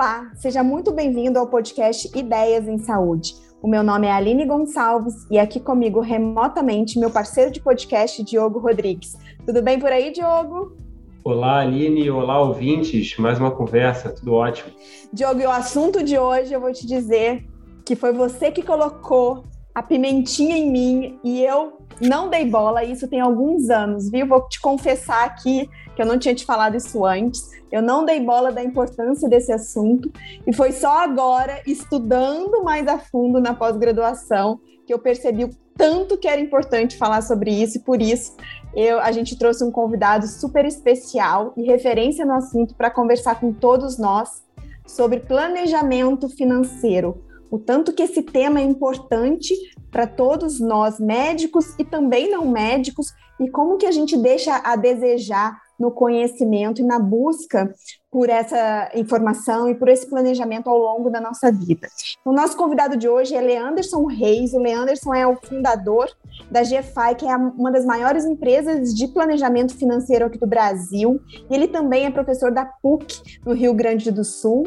Olá, seja muito bem-vindo ao podcast Ideias em Saúde. O meu nome é Aline Gonçalves e aqui comigo remotamente meu parceiro de podcast, Diogo Rodrigues. Tudo bem por aí, Diogo? Olá, Aline. Olá, ouvintes. Mais uma conversa, tudo ótimo. Diogo, e o assunto de hoje eu vou te dizer que foi você que colocou a pimentinha em mim e eu não dei bola, isso tem alguns anos, viu? Vou te confessar aqui que eu não tinha te falado isso antes. Eu não dei bola da importância desse assunto e foi só agora, estudando mais a fundo na pós-graduação, que eu percebi o tanto que era importante falar sobre isso e por isso eu, a gente trouxe um convidado super especial e referência no assunto para conversar com todos nós sobre planejamento financeiro o tanto que esse tema é importante para todos nós médicos e também não médicos e como que a gente deixa a desejar no conhecimento e na busca por essa informação e por esse planejamento ao longo da nossa vida. O nosso convidado de hoje é Leanderson Reis. O Leanderson é o fundador da GFI, que é uma das maiores empresas de planejamento financeiro aqui do Brasil. E ele também é professor da PUC, no Rio Grande do Sul.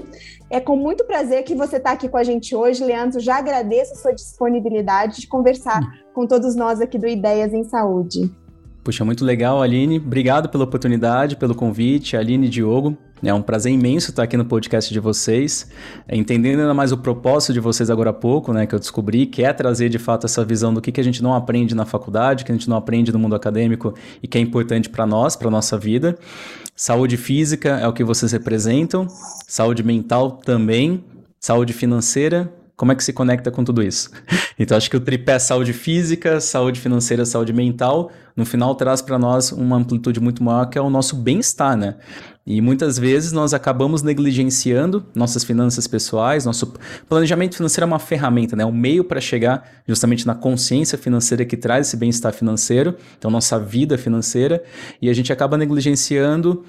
É com muito prazer que você está aqui com a gente hoje, Leandro. Já agradeço a sua disponibilidade de conversar com todos nós aqui do Ideias em Saúde. Puxa, muito legal, Aline. Obrigado pela oportunidade, pelo convite, Aline e Diogo. É um prazer imenso estar aqui no podcast de vocês, é, entendendo ainda mais o propósito de vocês agora há pouco, né, que eu descobri, que é trazer de fato essa visão do que, que a gente não aprende na faculdade, que a gente não aprende no mundo acadêmico e que é importante para nós, para nossa vida. Saúde física é o que vocês representam, saúde mental também, saúde financeira como é que se conecta com tudo isso? Então, acho que o tripé saúde física, saúde financeira, saúde mental, no final traz para nós uma amplitude muito maior que é o nosso bem-estar, né? E muitas vezes nós acabamos negligenciando nossas finanças pessoais, nosso planejamento financeiro é uma ferramenta, né? Um meio para chegar justamente na consciência financeira que traz esse bem-estar financeiro, então nossa vida financeira, e a gente acaba negligenciando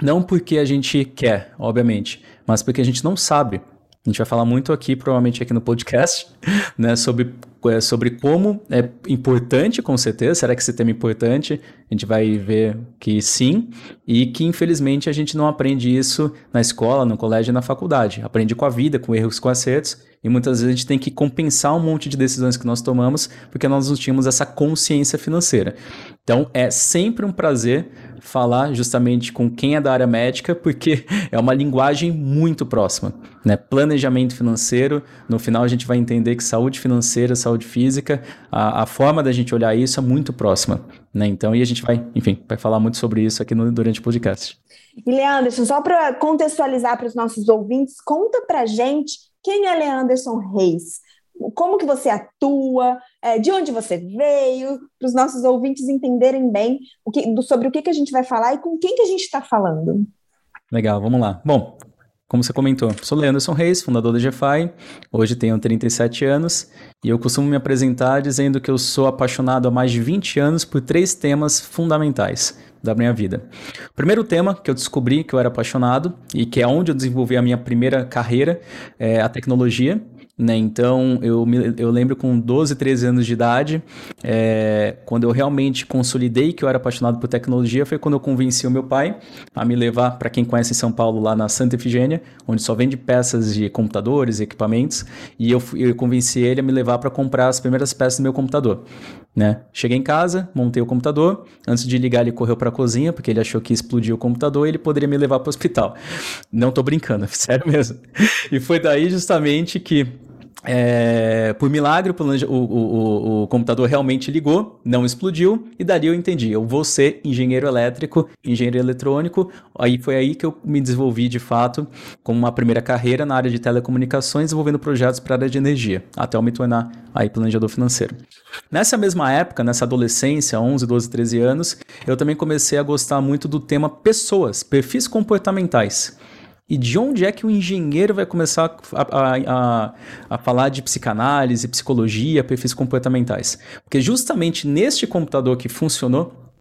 não porque a gente quer, obviamente, mas porque a gente não sabe a gente vai falar muito aqui, provavelmente aqui no podcast, né, sobre, é, sobre como é importante, com certeza. Será que esse tema é importante? A gente vai ver que sim, e que infelizmente a gente não aprende isso na escola, no colégio e na faculdade. Aprende com a vida, com erros, com acertos, e muitas vezes a gente tem que compensar um monte de decisões que nós tomamos porque nós não tínhamos essa consciência financeira. Então é sempre um prazer falar justamente com quem é da área médica, porque é uma linguagem muito próxima. Né? Planejamento financeiro, no final a gente vai entender que saúde financeira, saúde física, a, a forma da gente olhar isso é muito próxima. Né? Então, e a gente vai, enfim, vai falar muito sobre isso aqui no, durante o podcast. E Leanderson, só para contextualizar para os nossos ouvintes, conta para gente quem é Leanderson Reis como que você atua, é, de onde você veio, para os nossos ouvintes entenderem bem o que, sobre o que, que a gente vai falar e com quem que a gente está falando. Legal, vamos lá. Bom, como você comentou, sou Leanderson Reis, fundador da GFI, hoje tenho 37 anos e eu costumo me apresentar dizendo que eu sou apaixonado há mais de 20 anos por três temas fundamentais da minha vida. O primeiro tema que eu descobri que eu era apaixonado e que é onde eu desenvolvi a minha primeira carreira é a tecnologia. Né? Então, eu, me, eu lembro com 12, 13 anos de idade, é, quando eu realmente consolidei que eu era apaixonado por tecnologia, foi quando eu convenci o meu pai a me levar, para quem conhece São Paulo, lá na Santa Efigênia, onde só vende peças de computadores equipamentos, e eu, eu convenci ele a me levar para comprar as primeiras peças do meu computador. Né? Cheguei em casa, montei o computador. Antes de ligar, ele correu para a cozinha, porque ele achou que explodiu o computador e ele poderia me levar para o hospital. Não tô brincando, sério mesmo. E foi daí justamente que é, por milagre, o, o, o, computador realmente ligou, não explodiu, e dali eu entendi. Eu vou ser engenheiro elétrico, engenheiro eletrônico. Aí foi aí que eu me desenvolvi de fato como uma primeira carreira na área de telecomunicações, desenvolvendo projetos para a área de energia, até eu me tornar aí planejador financeiro. Nessa mesma época, nessa adolescência, 11, 12, 13 anos, eu também comecei a gostar muito do tema pessoas, perfis comportamentais. E de onde é que o engenheiro vai começar a, a, a, a, falar de psicanálise, psicologia, perfis comportamentais? Porque justamente neste computador que funcionou,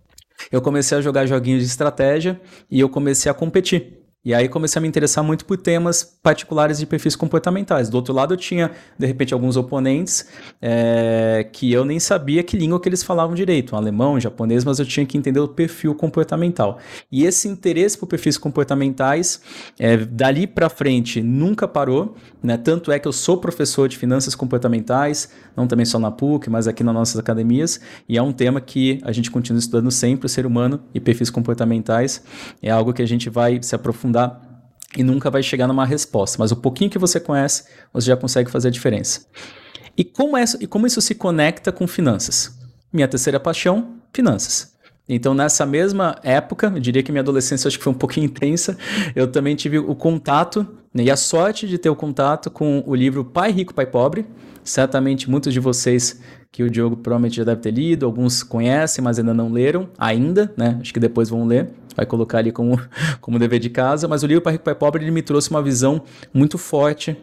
eu comecei a jogar joguinhos de estratégia e eu comecei a competir. E aí comecei a me interessar muito por temas particulares de perfis comportamentais. Do outro lado, eu tinha, de repente, alguns oponentes é, que eu nem sabia que língua que eles falavam direito, um alemão, um japonês, mas eu tinha que entender o perfil comportamental. E esse interesse por perfis comportamentais, é, dali para frente, nunca parou. Né? Tanto é que eu sou professor de finanças comportamentais, não também só na PUC, mas aqui nas nossas academias, e é um tema que a gente continua estudando sempre, o ser humano e perfis comportamentais. É algo que a gente vai se aprofundar aprofundar e nunca vai chegar numa resposta. Mas o pouquinho que você conhece, você já consegue fazer a diferença. E como, é, e como isso se conecta com finanças? Minha terceira paixão, finanças. Então, nessa mesma época, eu diria que minha adolescência acho que foi um pouquinho intensa, eu também tive o contato né, e a sorte de ter o contato com o livro Pai Rico, Pai Pobre. Certamente muitos de vocês que o Diogo provavelmente já deve ter lido, alguns conhecem, mas ainda não leram, ainda, né? Acho que depois vão ler, vai colocar ali como, como dever de casa. Mas o livro Pai Rico, Pai Pobre, ele me trouxe uma visão muito forte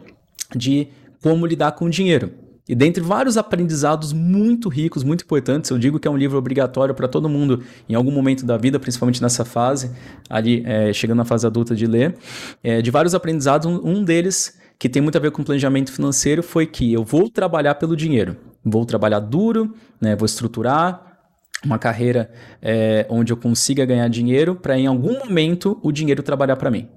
de como lidar com o dinheiro. E dentre vários aprendizados muito ricos, muito importantes, eu digo que é um livro obrigatório para todo mundo em algum momento da vida, principalmente nessa fase, ali é, chegando na fase adulta de ler. É, de vários aprendizados, um deles que tem muito a ver com planejamento financeiro foi que eu vou trabalhar pelo dinheiro vou trabalhar duro, né, vou estruturar uma carreira é, onde eu consiga ganhar dinheiro para em algum momento o dinheiro trabalhar para mim.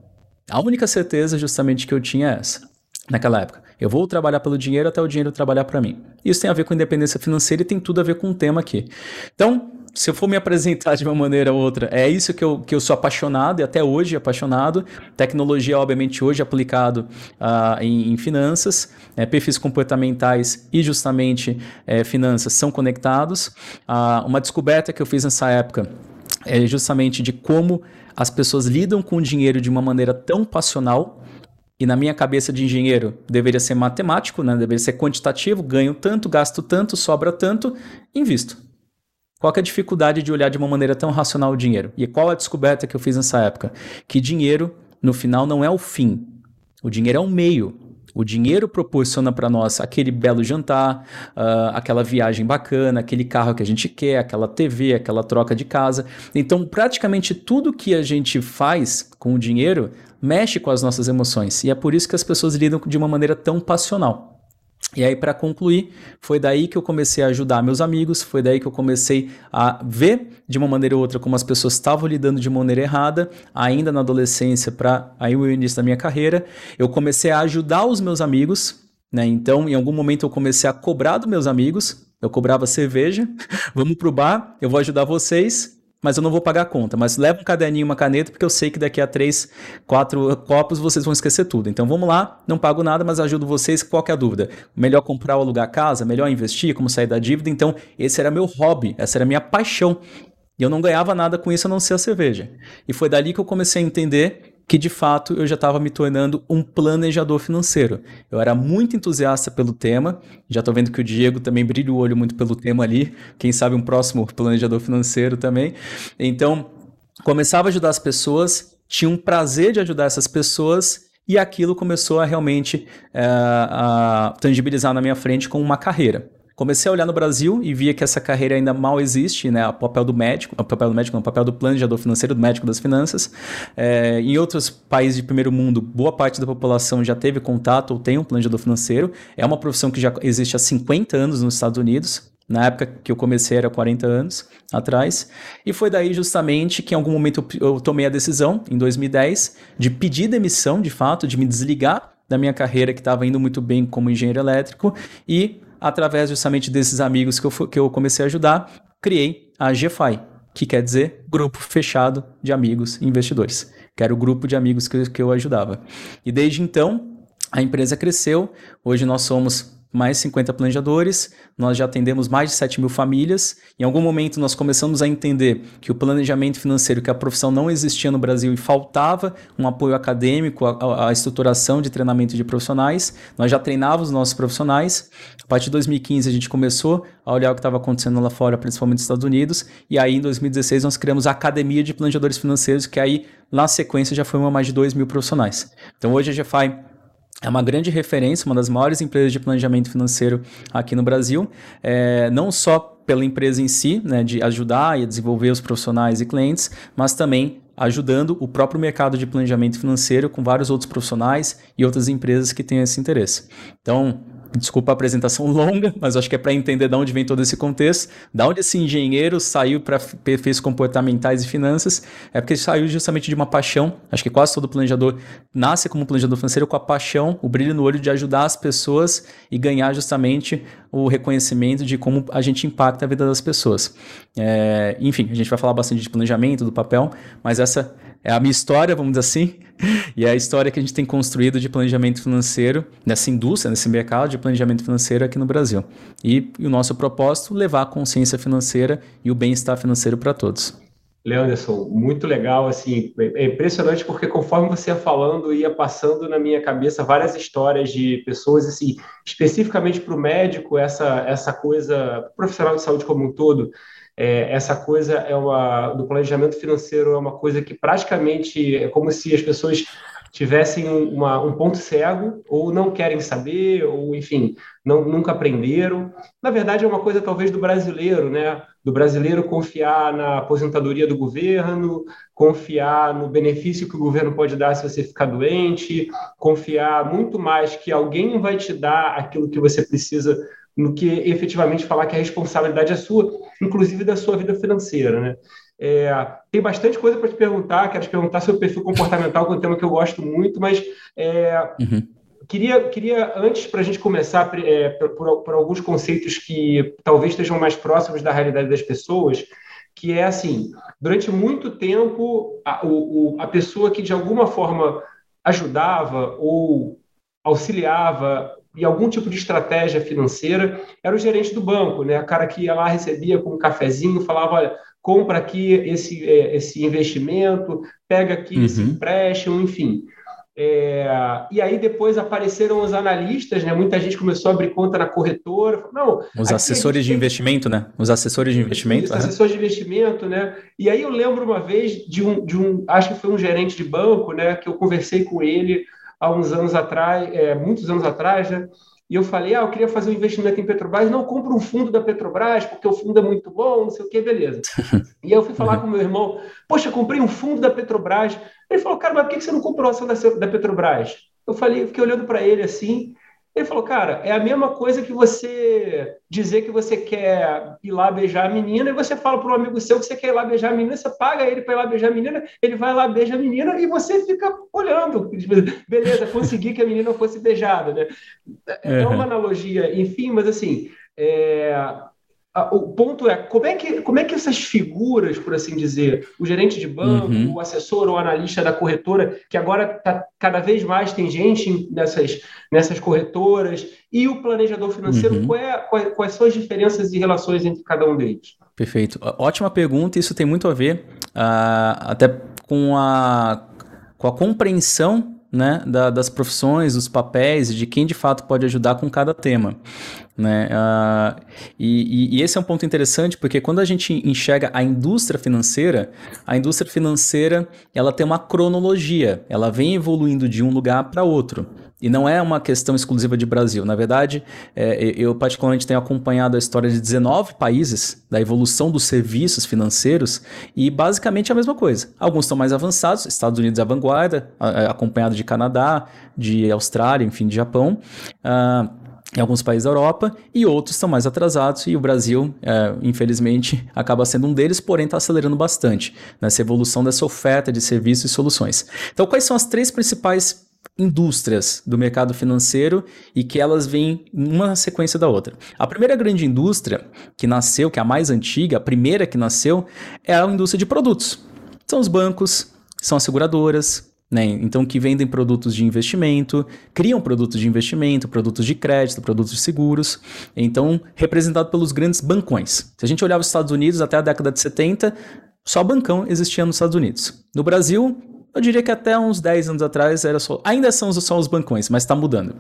A única certeza justamente que eu tinha é essa, naquela época. Eu vou trabalhar pelo dinheiro até o dinheiro trabalhar para mim. Isso tem a ver com independência financeira e tem tudo a ver com o tema aqui. Então, se eu for me apresentar de uma maneira ou outra, é isso que eu, que eu sou apaixonado e até hoje apaixonado. Tecnologia, obviamente, hoje aplicado uh, em, em, finanças, é, perfis comportamentais e justamente é, finanças são conectados. Uh, uma descoberta que eu fiz nessa época é justamente de como as pessoas lidam com o dinheiro de uma maneira tão passional. E na minha cabeça de engenheiro deveria ser matemático, né? deveria ser quantitativo, ganho tanto, gasto tanto, sobra tanto, invisto. Qual é a dificuldade de olhar de uma maneira tão racional o dinheiro? E qual a descoberta que eu fiz nessa época? Que dinheiro, no final, não é o fim. O dinheiro é o meio. O dinheiro proporciona para nós aquele belo jantar, uh, aquela viagem bacana, aquele carro que a gente quer, aquela TV, aquela troca de casa. Então, praticamente tudo que a gente faz com o dinheiro mexe com as nossas emoções. E é por isso que as pessoas lidam de uma maneira tão passional. E aí, para concluir, foi daí que eu comecei a ajudar meus amigos, foi daí que eu comecei a ver de uma maneira ou outra como as pessoas estavam lidando de maneira errada, ainda na adolescência, para aí o início da minha carreira. Eu comecei a ajudar os meus amigos, né? Então, em algum momento, eu comecei a cobrar dos meus amigos. Eu cobrava cerveja, vamos pro bar, eu vou ajudar vocês mas eu não vou pagar a conta. Mas leva um caderninho, uma caneta, porque eu sei que daqui a três, quatro copos vocês vão esquecer tudo. Então vamos lá, não pago nada, mas ajudo vocês. Qual é a dúvida? Melhor comprar ou alugar casa? Melhor investir? Como sair da dívida? Então esse era meu hobby, essa era minha paixão. E eu não ganhava nada com isso a não ser a cerveja. E foi dali que eu comecei a entender que de fato eu já estava me tornando um planejador financeiro. Eu era muito entusiasta pelo tema, já estou vendo que o Diego também brilha o olho muito pelo tema ali, quem sabe um próximo planejador financeiro também. Então, começava a ajudar as pessoas, tinha um prazer de ajudar essas pessoas e aquilo começou a realmente é, a tangibilizar na minha frente com uma carreira. Comecei a olhar no Brasil e via que essa carreira ainda mal existe, né? O papel do médico, o papel do médico, não, o papel do planejador financeiro, do médico das finanças. É, em outros países de primeiro mundo, boa parte da população já teve contato ou tem um planejador financeiro. É uma profissão que já existe há 50 anos nos Estados Unidos. Na época que eu comecei era 40 anos atrás. E foi daí justamente que em algum momento eu tomei a decisão, em 2010, de pedir demissão, de fato, de me desligar da minha carreira que estava indo muito bem como engenheiro elétrico e através justamente desses amigos que eu, que eu comecei a ajudar, criei a GFI, que quer dizer Grupo Fechado de Amigos Investidores, que era o grupo de amigos que, que eu ajudava. E desde então, a empresa cresceu, hoje nós somos mais 50 planejadores, nós já atendemos mais de 7 mil famílias. Em algum momento nós começamos a entender que o planejamento financeiro, que a profissão não existia no Brasil e faltava um apoio acadêmico, a estruturação de treinamento de profissionais. Nós já treinávamos os nossos profissionais. A partir de 2015 a gente começou a olhar o que estava acontecendo lá fora, principalmente nos Estados Unidos. E aí em 2016 nós criamos a Academia de Planejadores Financeiros, que aí na sequência já foi uma mais de 2 mil profissionais. Então hoje a GFI é uma grande referência, uma das maiores empresas de planejamento financeiro aqui no Brasil, é, não só pela empresa em si, né, de ajudar e desenvolver os profissionais e clientes, mas também ajudando o próprio mercado de planejamento financeiro com vários outros profissionais e outras empresas que têm esse interesse. Então, Desculpa a apresentação longa, mas acho que é para entender de onde vem todo esse contexto, da onde esse engenheiro saiu para perfis comportamentais e finanças, é porque saiu justamente de uma paixão. Acho que quase todo planejador nasce como planejador financeiro com a paixão, o brilho no olho de ajudar as pessoas e ganhar justamente o reconhecimento de como a gente impacta a vida das pessoas. É, enfim, a gente vai falar bastante de planejamento, do papel, mas essa é a minha história, vamos dizer assim, e é a história que a gente tem construído de planejamento financeiro nessa indústria, nesse mercado de planejamento financeiro aqui no Brasil. E, e o nosso propósito, levar a consciência financeira e o bem-estar financeiro para todos. Leanderson, muito legal, assim, é impressionante porque conforme você ia falando, ia passando na minha cabeça várias histórias de pessoas, assim, especificamente para o médico, essa, essa coisa, profissional de saúde como um todo, é, essa coisa é uma, do planejamento financeiro é uma coisa que praticamente é como se as pessoas tivessem uma, um ponto cego ou não querem saber ou enfim não, nunca aprenderam. Na verdade é uma coisa talvez do brasileiro né? Do brasileiro confiar na aposentadoria do governo confiar no benefício que o governo pode dar se você ficar doente confiar muito mais que alguém vai te dar aquilo que você precisa no que efetivamente falar que a responsabilidade é sua, inclusive da sua vida financeira, né? É, tem bastante coisa para te perguntar, quero te perguntar sobre o perfil comportamental, que é um tema que eu gosto muito, mas é, uhum. queria, queria, antes para a gente começar, é, por, por, alguns conceitos que talvez estejam mais próximos da realidade das pessoas, que é assim, durante muito tempo, a, o, a pessoa que de alguma forma ajudava ou auxiliava e algum tipo de estratégia financeira, era o gerente do banco, né? O cara que ia lá, recebia com um cafezinho, falava, olha, compra aqui esse, é, esse investimento, pega aqui uhum. esse empréstimo, enfim. É, e aí depois apareceram os analistas, né? Muita gente começou a abrir conta na corretora. Não, os assessores de investimento, né? Os assessores de investimento. Os assessores de investimento, né? E aí eu lembro uma vez de um, de um, acho que foi um gerente de banco, né? Que eu conversei com ele há uns anos atrás, é, muitos anos atrás, né? E eu falei, ah, eu queria fazer um investimento em Petrobras, não, compra um fundo da Petrobras, porque o fundo é muito bom, não sei o que, beleza. e aí eu fui falar com meu irmão, poxa, comprei um fundo da Petrobras. Ele falou, cara, mas por que você não comprou a ação da Petrobras? Eu falei, eu fiquei olhando para ele assim, ele falou, cara, é a mesma coisa que você dizer que você quer ir lá beijar a menina e você fala para um amigo seu que você quer ir lá beijar a menina, você paga ele para ir lá beijar a menina, ele vai lá, beija a menina e você fica olhando. Beleza, consegui que a menina fosse beijada, né? É uma analogia, enfim, mas assim, é, o ponto é como é que como é que essas figuras, por assim dizer, o gerente de banco, uhum. o assessor ou analista da corretora, que agora tá, cada vez mais tem gente nessas, nessas corretoras, e o planejador financeiro, uhum. qual é, quais, quais são as diferenças e relações entre cada um deles? Perfeito. Ótima pergunta, isso tem muito a ver uh, até com a, com a compreensão né, da, das profissões, dos papéis e de quem de fato pode ajudar com cada tema. Né? Uh, e, e, esse é um ponto interessante porque quando a gente enxerga a indústria financeira, a indústria financeira ela tem uma cronologia, ela vem evoluindo de um lugar para outro. E não é uma questão exclusiva de Brasil. Na verdade, é, eu particularmente tenho acompanhado a história de 19 países da evolução dos serviços financeiros e basicamente é a mesma coisa. Alguns estão mais avançados, Estados Unidos é a vanguarda, acompanhado de Canadá, de Austrália, enfim, de Japão. Uh, em alguns países da Europa e outros estão mais atrasados e o Brasil, é, infelizmente, acaba sendo um deles, porém está acelerando bastante nessa evolução dessa oferta de serviços e soluções. Então, quais são as três principais indústrias do mercado financeiro e que elas vêm uma sequência da outra. A primeira grande indústria que nasceu, que é a mais antiga, a primeira que nasceu, é a indústria de produtos. São os bancos, são as seguradoras, né? Então, que vendem produtos de investimento, criam produtos de investimento, produtos de crédito, produtos de seguros. Então, representado pelos grandes bancões. Se a gente olhar os Estados Unidos até a década de 70, só bancão existia nos Estados Unidos. No Brasil, eu diria que até uns 10 anos atrás era só, ainda são só os bancões, mas está mudando.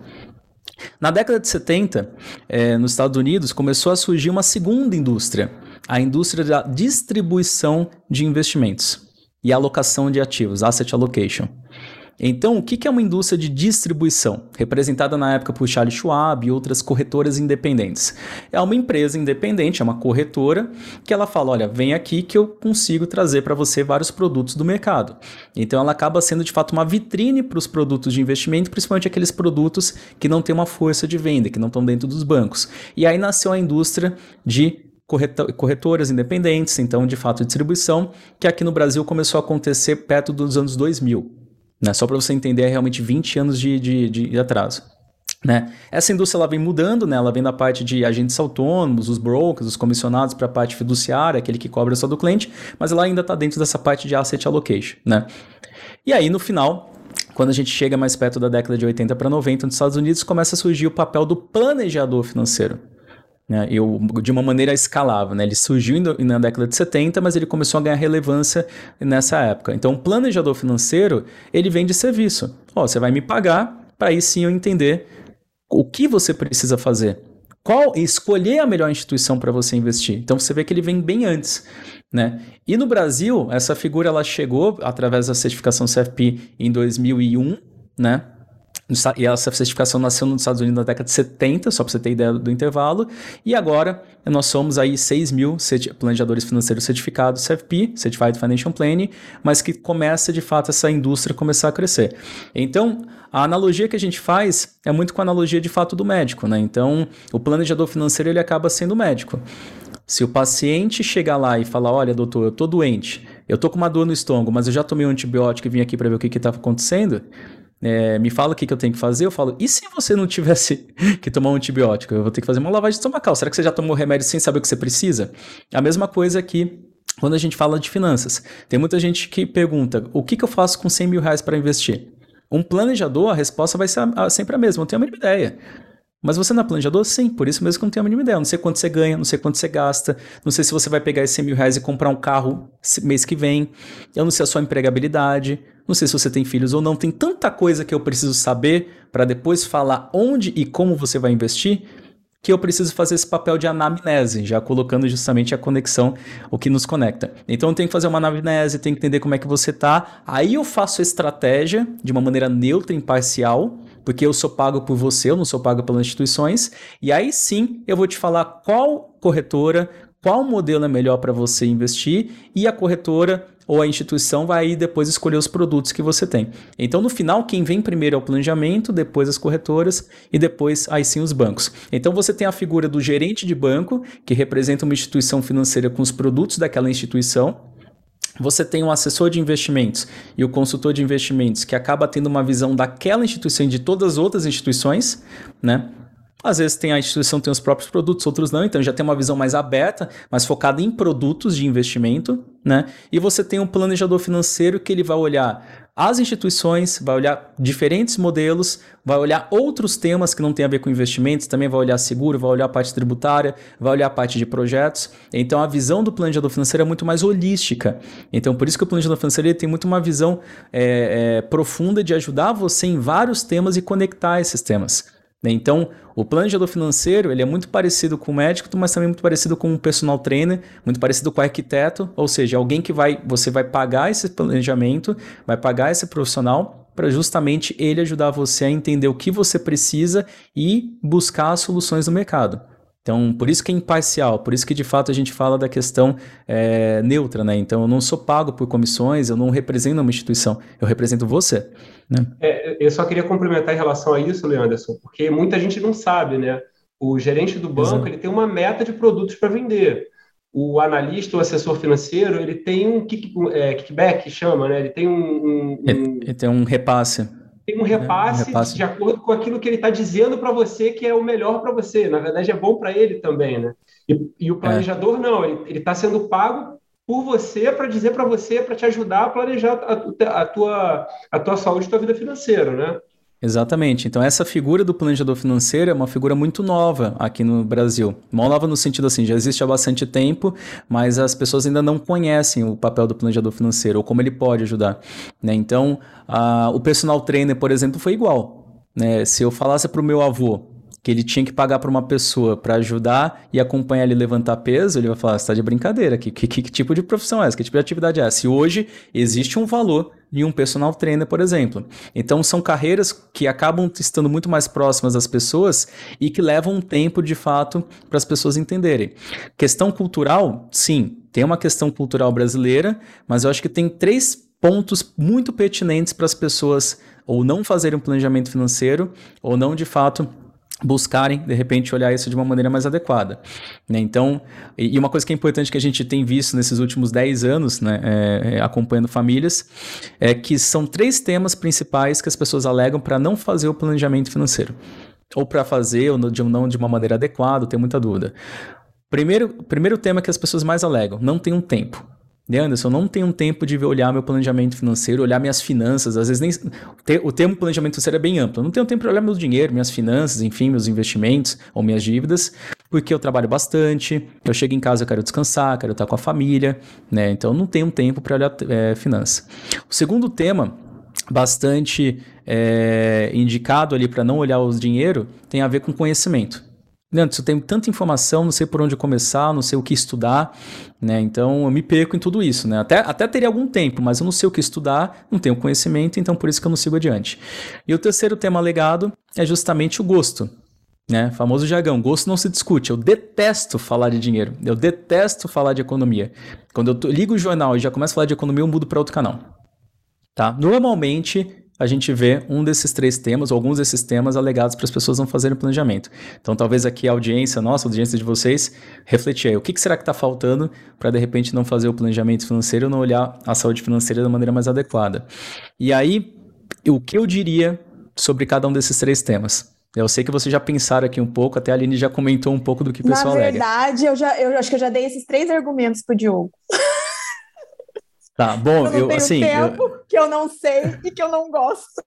Na década de 70, eh, nos Estados Unidos, começou a surgir uma segunda indústria, a indústria da distribuição de investimentos e alocação de ativos, asset allocation. Então, o que é uma indústria de distribuição? Representada na época por Charles Schwab e outras corretoras independentes. É uma empresa independente, é uma corretora, que ela fala: olha, vem aqui que eu consigo trazer para você vários produtos do mercado. Então, ela acaba sendo de fato uma vitrine para os produtos de investimento, principalmente aqueles produtos que não têm uma força de venda, que não estão dentro dos bancos. E aí nasceu a indústria de corretoras independentes, então de fato distribuição, que aqui no Brasil começou a acontecer perto dos anos 2000. Né? Só para você entender, é realmente 20 anos de, de, de atraso. Né? Essa indústria ela vem mudando, né? ela vem da parte de agentes autônomos, os brokers, os comissionados para a parte fiduciária, aquele que cobra só do cliente, mas ela ainda está dentro dessa parte de asset allocation. Né? E aí, no final, quando a gente chega mais perto da década de 80 para 90 nos Estados Unidos, começa a surgir o papel do planejador financeiro. Né, eu, de uma maneira escalável. Né? Ele surgiu na década de 70, mas ele começou a ganhar relevância nessa época. Então, o planejador financeiro, ele vem de serviço. Ó, você vai me pagar para aí sim eu entender o que você precisa fazer. Qual escolher a melhor instituição para você investir. Então, você vê que ele vem bem antes. Né? E no Brasil, essa figura ela chegou através da certificação CFP em 2001, né? E essa certificação nasceu nos Estados Unidos na década de 70, só para você ter ideia do intervalo. E agora nós somos aí 6 mil planejadores financeiros certificados CFP, Certified Financial Planning, mas que começa de fato essa indústria começar a crescer. Então, a analogia que a gente faz é muito com a analogia de fato do médico, né? Então, o planejador financeiro ele acaba sendo médico. Se o paciente chegar lá e falar, olha, doutor, eu tô doente, eu tô com uma dor no estômago, mas eu já tomei um antibiótico e vim aqui para ver o que está acontecendo, é, me fala o que, que eu tenho que fazer, eu falo, e se você não tivesse que tomar um antibiótico? Eu vou ter que fazer uma lavagem estomacal. Será que você já tomou remédio sem saber o que você precisa? A mesma coisa aqui quando a gente fala de finanças. Tem muita gente que pergunta, o que, que eu faço com 100 mil reais para investir? Um planejador, a resposta vai ser sempre a mesma, não tenho a mínima ideia. Mas você não é planejador? Sim, por isso mesmo que eu não tenho a mínima ideia. Eu não sei quanto você ganha, não sei quanto você gasta, não sei se você vai pegar esses 100 mil reais e comprar um carro mês que vem, eu não sei a sua empregabilidade, não sei se você tem filhos ou não. Tem tanta coisa que eu preciso saber para depois falar onde e como você vai investir que eu preciso fazer esse papel de anamnese, já colocando justamente a conexão, o que nos conecta. Então eu tenho que fazer uma anamnese, tenho que entender como é que você tá. Aí eu faço a estratégia de uma maneira neutra, imparcial, porque eu sou pago por você, eu não sou pago pelas instituições. E aí sim eu vou te falar qual corretora, qual modelo é melhor para você investir e a corretora ou a instituição vai aí depois escolher os produtos que você tem. Então, no final, quem vem primeiro é o planejamento, depois as corretoras e depois aí sim os bancos. Então, você tem a figura do gerente de banco, que representa uma instituição financeira com os produtos daquela instituição. Você tem um assessor de investimentos e o consultor de investimentos que acaba tendo uma visão daquela instituição e de todas as outras instituições, né? Às vezes tem a instituição tem os próprios produtos, outros não, então já tem uma visão mais aberta, mais focada em produtos de investimento, né? E você tem um planejador financeiro que ele vai olhar as instituições, vai olhar diferentes modelos, vai olhar outros temas que não tem a ver com investimentos, também vai olhar seguro, vai olhar a parte tributária, vai olhar a parte de projetos. Então a visão do planejador financeiro é muito mais holística. Então por isso que o planejador financeiro tem muito uma visão é, é, profunda de ajudar você em vários temas e conectar esses temas. Né? Então, o planejador financeiro ele é muito parecido com o médico, mas também muito parecido com o personal trainer, muito parecido com o arquiteto, ou seja, alguém que vai, você vai pagar esse planejamento, vai pagar esse profissional para justamente ele ajudar você a entender o que você precisa e buscar soluções no mercado. Então, por isso que é imparcial, por isso que de fato a gente fala da questão é, neutra, né? Então, eu não sou pago por comissões, eu não represento uma instituição, eu represento você. Né? É, eu só queria complementar em relação a isso, Leanderson, porque muita gente não sabe, né? O gerente do banco Exato. ele tem uma meta de produtos para vender. O analista, o assessor financeiro, ele tem um kick, é, kickback, chama, né? Ele tem um, um, um... Ele tem um repasse tem um repasse, um repasse, de acordo com aquilo que ele está dizendo para você que é o melhor para você. Na verdade, é bom para ele também, né? E, e o planejador é. não, ele está sendo pago por você para dizer para você, para te ajudar a planejar a, a, tua, a tua saúde, a tua vida financeira, né? Exatamente. Então, essa figura do planejador financeiro é uma figura muito nova aqui no Brasil. Mal nova no sentido assim, já existe há bastante tempo, mas as pessoas ainda não conhecem o papel do planejador financeiro ou como ele pode ajudar. Né? Então, a, o personal trainer, por exemplo, foi igual. Né? Se eu falasse para o meu avô que ele tinha que pagar para uma pessoa para ajudar e acompanhar ele levantar peso, ele vai falar: você tá de brincadeira, que, que, que, tipo de profissão é essa? Que tipo de atividade é essa? E hoje existe um valor em um personal trainer, por exemplo. Então são carreiras que acabam estando muito mais próximas das pessoas e que levam um tempo de fato para as pessoas entenderem. Questão cultural, sim, tem uma questão cultural brasileira, mas eu acho que tem três pontos muito pertinentes para as pessoas ou não fazerem um planejamento financeiro ou não de fato buscarem, de repente, olhar isso de uma maneira mais adequada. Né? Então, e uma coisa que é importante que a gente tem visto nesses últimos 10 anos, né, é, é, acompanhando famílias, é que são três temas principais que as pessoas alegam para não fazer o planejamento financeiro. Ou para fazer, ou de, não de uma maneira adequada, tem muita dúvida. Primeiro, primeiro tema que as pessoas mais alegam, não tem um tempo. Né, Anderson, eu não tenho tempo de olhar meu planejamento financeiro, olhar minhas finanças. Às vezes nem. O termo planejamento financeiro é bem amplo. Eu não tenho tempo para olhar meu dinheiro, minhas finanças, enfim, meus investimentos ou minhas dívidas, porque eu trabalho bastante. Eu chego em casa, eu quero descansar, quero estar com a família, né? Então eu não tenho tempo para olhar é, finanças. O segundo tema, bastante é, indicado ali para não olhar o dinheiro, tem a ver com conhecimento. Leandro, eu tenho tanta informação, não sei por onde começar, não sei o que estudar, né? Então eu me perco em tudo isso, né? Até, até teria algum tempo, mas eu não sei o que estudar, não tenho conhecimento, então por isso que eu não sigo adiante. E o terceiro tema legado é justamente o gosto. Né? Famoso jargão, gosto não se discute. Eu detesto falar de dinheiro, eu detesto falar de economia. Quando eu ligo o jornal e já começo a falar de economia, eu mudo para outro canal. Tá? Normalmente a gente vê um desses três temas, ou alguns desses temas alegados para as pessoas não fazerem planejamento. Então, talvez aqui a audiência, nossa, a audiência de vocês, refletir aí, o que, que será que está faltando para, de repente, não fazer o planejamento financeiro ou não olhar a saúde financeira da maneira mais adequada. E aí, o que eu diria sobre cada um desses três temas? Eu sei que vocês já pensaram aqui um pouco, até a Aline já comentou um pouco do que o pessoal Na verdade, alega. eu, já, eu acho que eu já dei esses três argumentos para o Diogo. Tá, bom, eu, eu assim. Tempo eu... que eu não sei e que eu não gosto.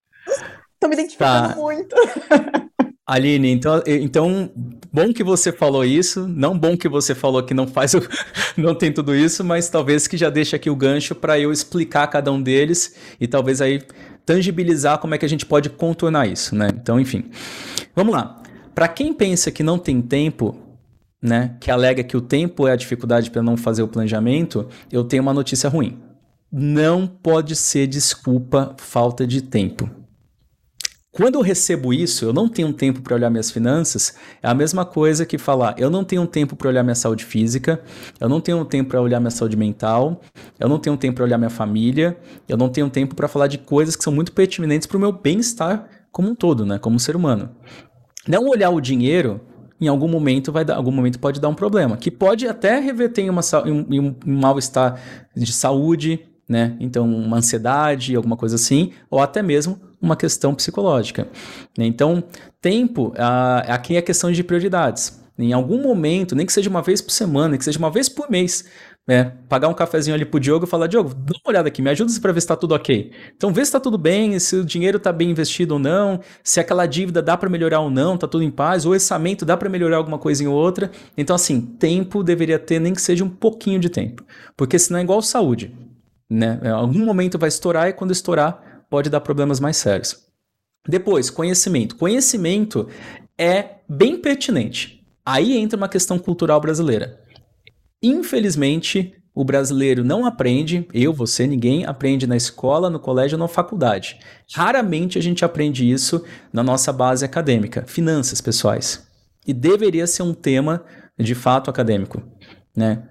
Tô me identificando tá. muito. Aline, então, então, bom que você falou isso, não bom que você falou que não faz, o, não tem tudo isso, mas talvez que já deixe aqui o gancho para eu explicar cada um deles e talvez aí tangibilizar como é que a gente pode contornar isso, né? Então, enfim. Vamos lá. Para quem pensa que não tem tempo, né, que alega que o tempo é a dificuldade para não fazer o planejamento, eu tenho uma notícia ruim não pode ser desculpa falta de tempo. Quando eu recebo isso, eu não tenho tempo para olhar minhas finanças, é a mesma coisa que falar, eu não tenho tempo para olhar minha saúde física, eu não tenho tempo para olhar minha saúde mental, eu não tenho tempo para olhar minha família, eu não tenho tempo para falar de coisas que são muito pertinentes para o meu bem-estar como um todo, né, como um ser humano. Não olhar o dinheiro em algum momento vai dar, algum momento pode dar um problema, que pode até reverter em, uma, em um, um mal-estar de saúde, né? Então, uma ansiedade, alguma coisa assim, ou até mesmo uma questão psicológica. Né? Então, tempo, ah, aqui é questão de prioridades. Em algum momento, nem que seja uma vez por semana, nem que seja uma vez por mês, né? Pagar um cafezinho ali pro Diogo e falar, Diogo, dá uma olhada aqui, me ajuda para ver se está tudo ok. Então, vê se está tudo bem, se o dinheiro está bem investido ou não, se aquela dívida dá para melhorar ou não, tá tudo em paz, o orçamento dá para melhorar alguma coisa ou outra. Então, assim, tempo deveria ter nem que seja um pouquinho de tempo. Porque senão é igual saúde. Né? Em algum momento vai estourar e quando estourar pode dar problemas mais sérios. Depois, conhecimento. Conhecimento é bem pertinente. Aí entra uma questão cultural brasileira. Infelizmente, o brasileiro não aprende, eu, você, ninguém aprende na escola, no colégio ou na faculdade. Raramente a gente aprende isso na nossa base acadêmica, finanças pessoais. E deveria ser um tema de fato acadêmico, né?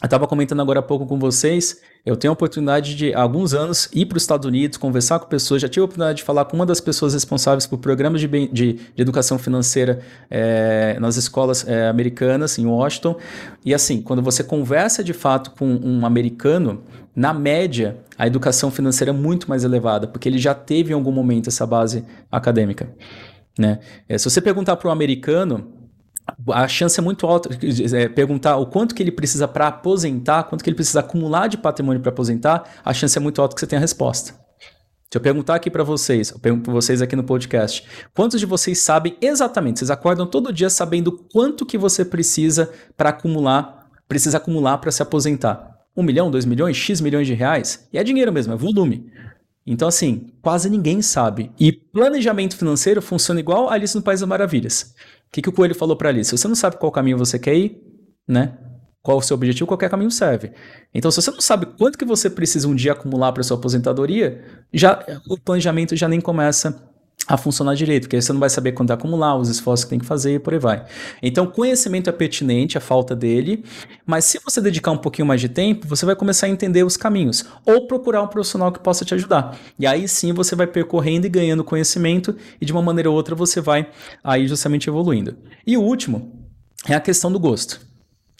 Eu estava comentando agora há pouco com vocês, eu tenho a oportunidade de, há alguns anos, ir para os Estados Unidos, conversar com pessoas, já tive a oportunidade de falar com uma das pessoas responsáveis por programas de, de, de educação financeira é, nas escolas é, americanas, em Washington. E assim, quando você conversa de fato com um americano, na média, a educação financeira é muito mais elevada, porque ele já teve em algum momento essa base acadêmica. Né? É, se você perguntar para um americano, a chance é muito alta é, perguntar o quanto que ele precisa para aposentar, quanto que ele precisa acumular de patrimônio para aposentar, a chance é muito alta que você tenha a resposta. Se eu perguntar aqui para vocês, eu pergunto para vocês aqui no podcast, quantos de vocês sabem exatamente, vocês acordam todo dia sabendo quanto que você precisa para acumular, precisa acumular para se aposentar? Um milhão, dois milhões, X milhões de reais? E é dinheiro mesmo, é volume. Então, assim, quase ninguém sabe. E planejamento financeiro funciona igual a Alice no País das Maravilhas. Que, que o Coelho falou para Alice? Se você não sabe qual caminho você quer ir, né? Qual o seu objetivo, qualquer caminho serve. Então, se você não sabe quanto que você precisa um dia acumular para sua aposentadoria, já o planejamento já nem começa a funcionar direito, porque aí você não vai saber quando acumular, os esforços que tem que fazer e por aí vai. Então, conhecimento é pertinente, a falta dele, mas se você dedicar um pouquinho mais de tempo, você vai começar a entender os caminhos, ou procurar um profissional que possa te ajudar. E aí sim você vai percorrendo e ganhando conhecimento, e de uma maneira ou outra você vai aí justamente evoluindo. E o último é a questão do gosto.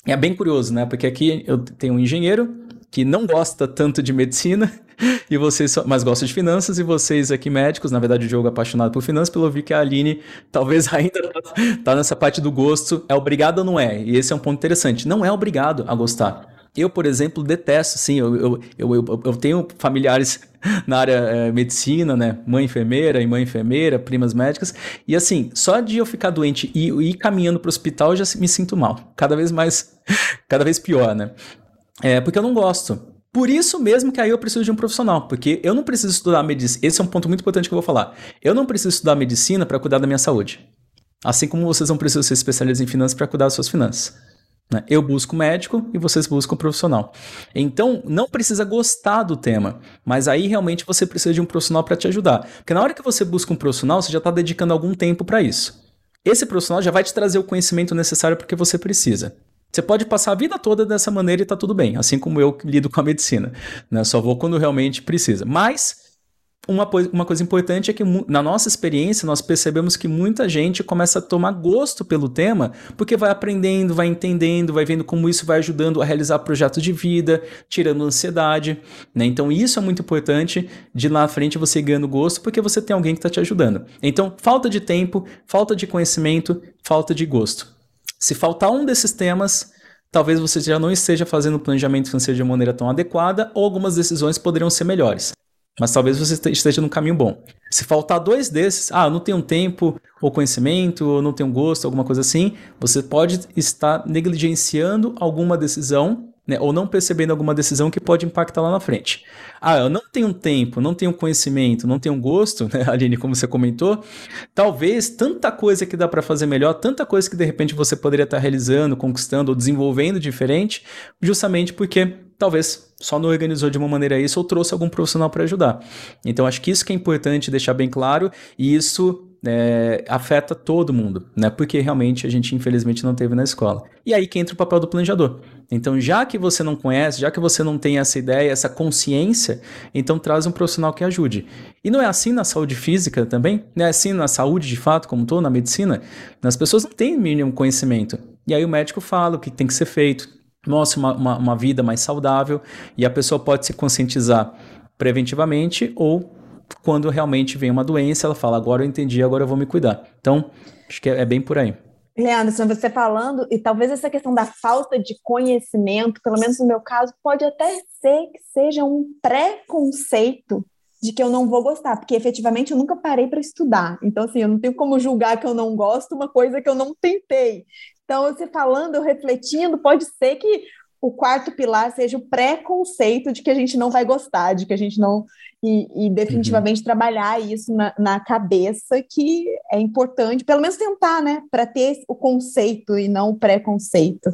É bem curioso, né? Porque aqui eu tenho um engenheiro que não gosta tanto de medicina, e vocês, mas gosta de finanças, e vocês aqui médicos, na verdade o Diogo é apaixonado por finanças, pelo vi que a Aline talvez ainda tá, tá nessa parte do gosto, é obrigado ou não é? E esse é um ponto interessante, não é obrigado a gostar. Eu, por exemplo, detesto, sim, eu, eu, eu, eu, tenho familiares na área é, medicina, né? Mãe enfermeira mãe enfermeira, primas médicas. E assim, só de eu ficar doente e ir caminhando para o hospital, eu já me sinto mal. Cada vez mais, cada vez pior, né? É, porque eu não gosto. Por isso mesmo que aí eu preciso de um profissional, porque eu não preciso estudar medicina. Esse é um ponto muito importante que eu vou falar. Eu não preciso estudar medicina para cuidar da minha saúde. Assim como vocês não precisam ser especialistas em finanças para cuidar das suas finanças. Né? Eu busco médico e vocês buscam profissional. Então, não precisa gostar do tema, mas aí realmente você precisa de um profissional para te ajudar. Porque na hora que você busca um profissional, você já está dedicando algum tempo para isso. Esse profissional já vai te trazer o conhecimento necessário porque você precisa. Você pode passar a vida toda dessa maneira e tá tudo bem, assim como eu lido com a medicina. Né? Só vou quando realmente precisa. Mas uma, uma coisa importante é que, na nossa experiência, nós percebemos que muita gente começa a tomar gosto pelo tema, porque vai aprendendo, vai entendendo, vai vendo como isso vai ajudando a realizar projetos de vida, tirando ansiedade. Né? Então, isso é muito importante de lá na frente você ganhando gosto, porque você tem alguém que está te ajudando. Então, falta de tempo, falta de conhecimento, falta de gosto. Se faltar um desses temas, talvez você já não esteja fazendo o planejamento financeiro de maneira tão adequada ou algumas decisões poderiam ser melhores. Mas talvez você esteja no caminho bom. Se faltar dois desses, ah, não tenho tempo ou conhecimento, ou não tenho gosto, alguma coisa assim, você pode estar negligenciando alguma decisão né, ou não percebendo alguma decisão que pode impactar lá na frente. Ah, eu não tenho tempo, não tenho conhecimento, não tenho gosto, né, Aline, como você comentou, talvez tanta coisa que dá para fazer melhor, tanta coisa que de repente você poderia estar realizando, conquistando ou desenvolvendo diferente, justamente porque talvez só não organizou de uma maneira isso ou trouxe algum profissional para ajudar. Então acho que isso que é importante deixar bem claro e isso é, afeta todo mundo, né? Porque realmente a gente infelizmente não teve na escola. E aí que entra o papel do planejador. Então, já que você não conhece, já que você não tem essa ideia, essa consciência, então traz um profissional que ajude. E não é assim na saúde física também? Não é assim na saúde de fato, como estou, na medicina? As pessoas não têm mínimo conhecimento. E aí o médico fala o que tem que ser feito, mostra uma, uma, uma vida mais saudável e a pessoa pode se conscientizar preventivamente ou quando realmente vem uma doença, ela fala: agora eu entendi, agora eu vou me cuidar. Então, acho que é, é bem por aí. Leandro, você falando, e talvez essa questão da falta de conhecimento, pelo menos no meu caso, pode até ser que seja um preconceito de que eu não vou gostar, porque efetivamente eu nunca parei para estudar. Então, assim, eu não tenho como julgar que eu não gosto uma coisa que eu não tentei. Então, você falando, eu refletindo, pode ser que o quarto pilar seja o preconceito de que a gente não vai gostar, de que a gente não. E, e definitivamente uhum. trabalhar isso na, na, cabeça, que é importante, pelo menos tentar, né? Para ter o conceito e não o preconceito.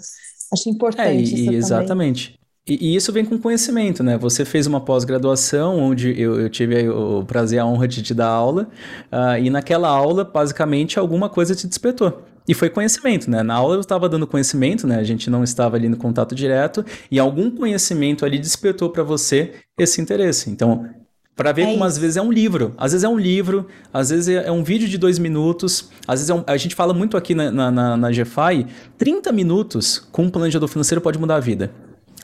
Acho importante é, e, isso Exatamente. E, e, isso vem com conhecimento, né? Você fez uma pós-graduação onde eu, eu, tive o prazer, a honra de te dar aula, uh, e naquela aula, basicamente, alguma coisa te despertou. E foi conhecimento, né? Na aula eu estava dando conhecimento, né? A gente não estava ali no contato direto e algum conhecimento ali despertou para você esse interesse. Então, para ver é como isso. às vezes é um livro, às vezes é um livro, às vezes é um vídeo de dois minutos, às vezes é um, a gente fala muito aqui na, na, na, na GFI, 30 minutos com um planejador financeiro pode mudar a vida.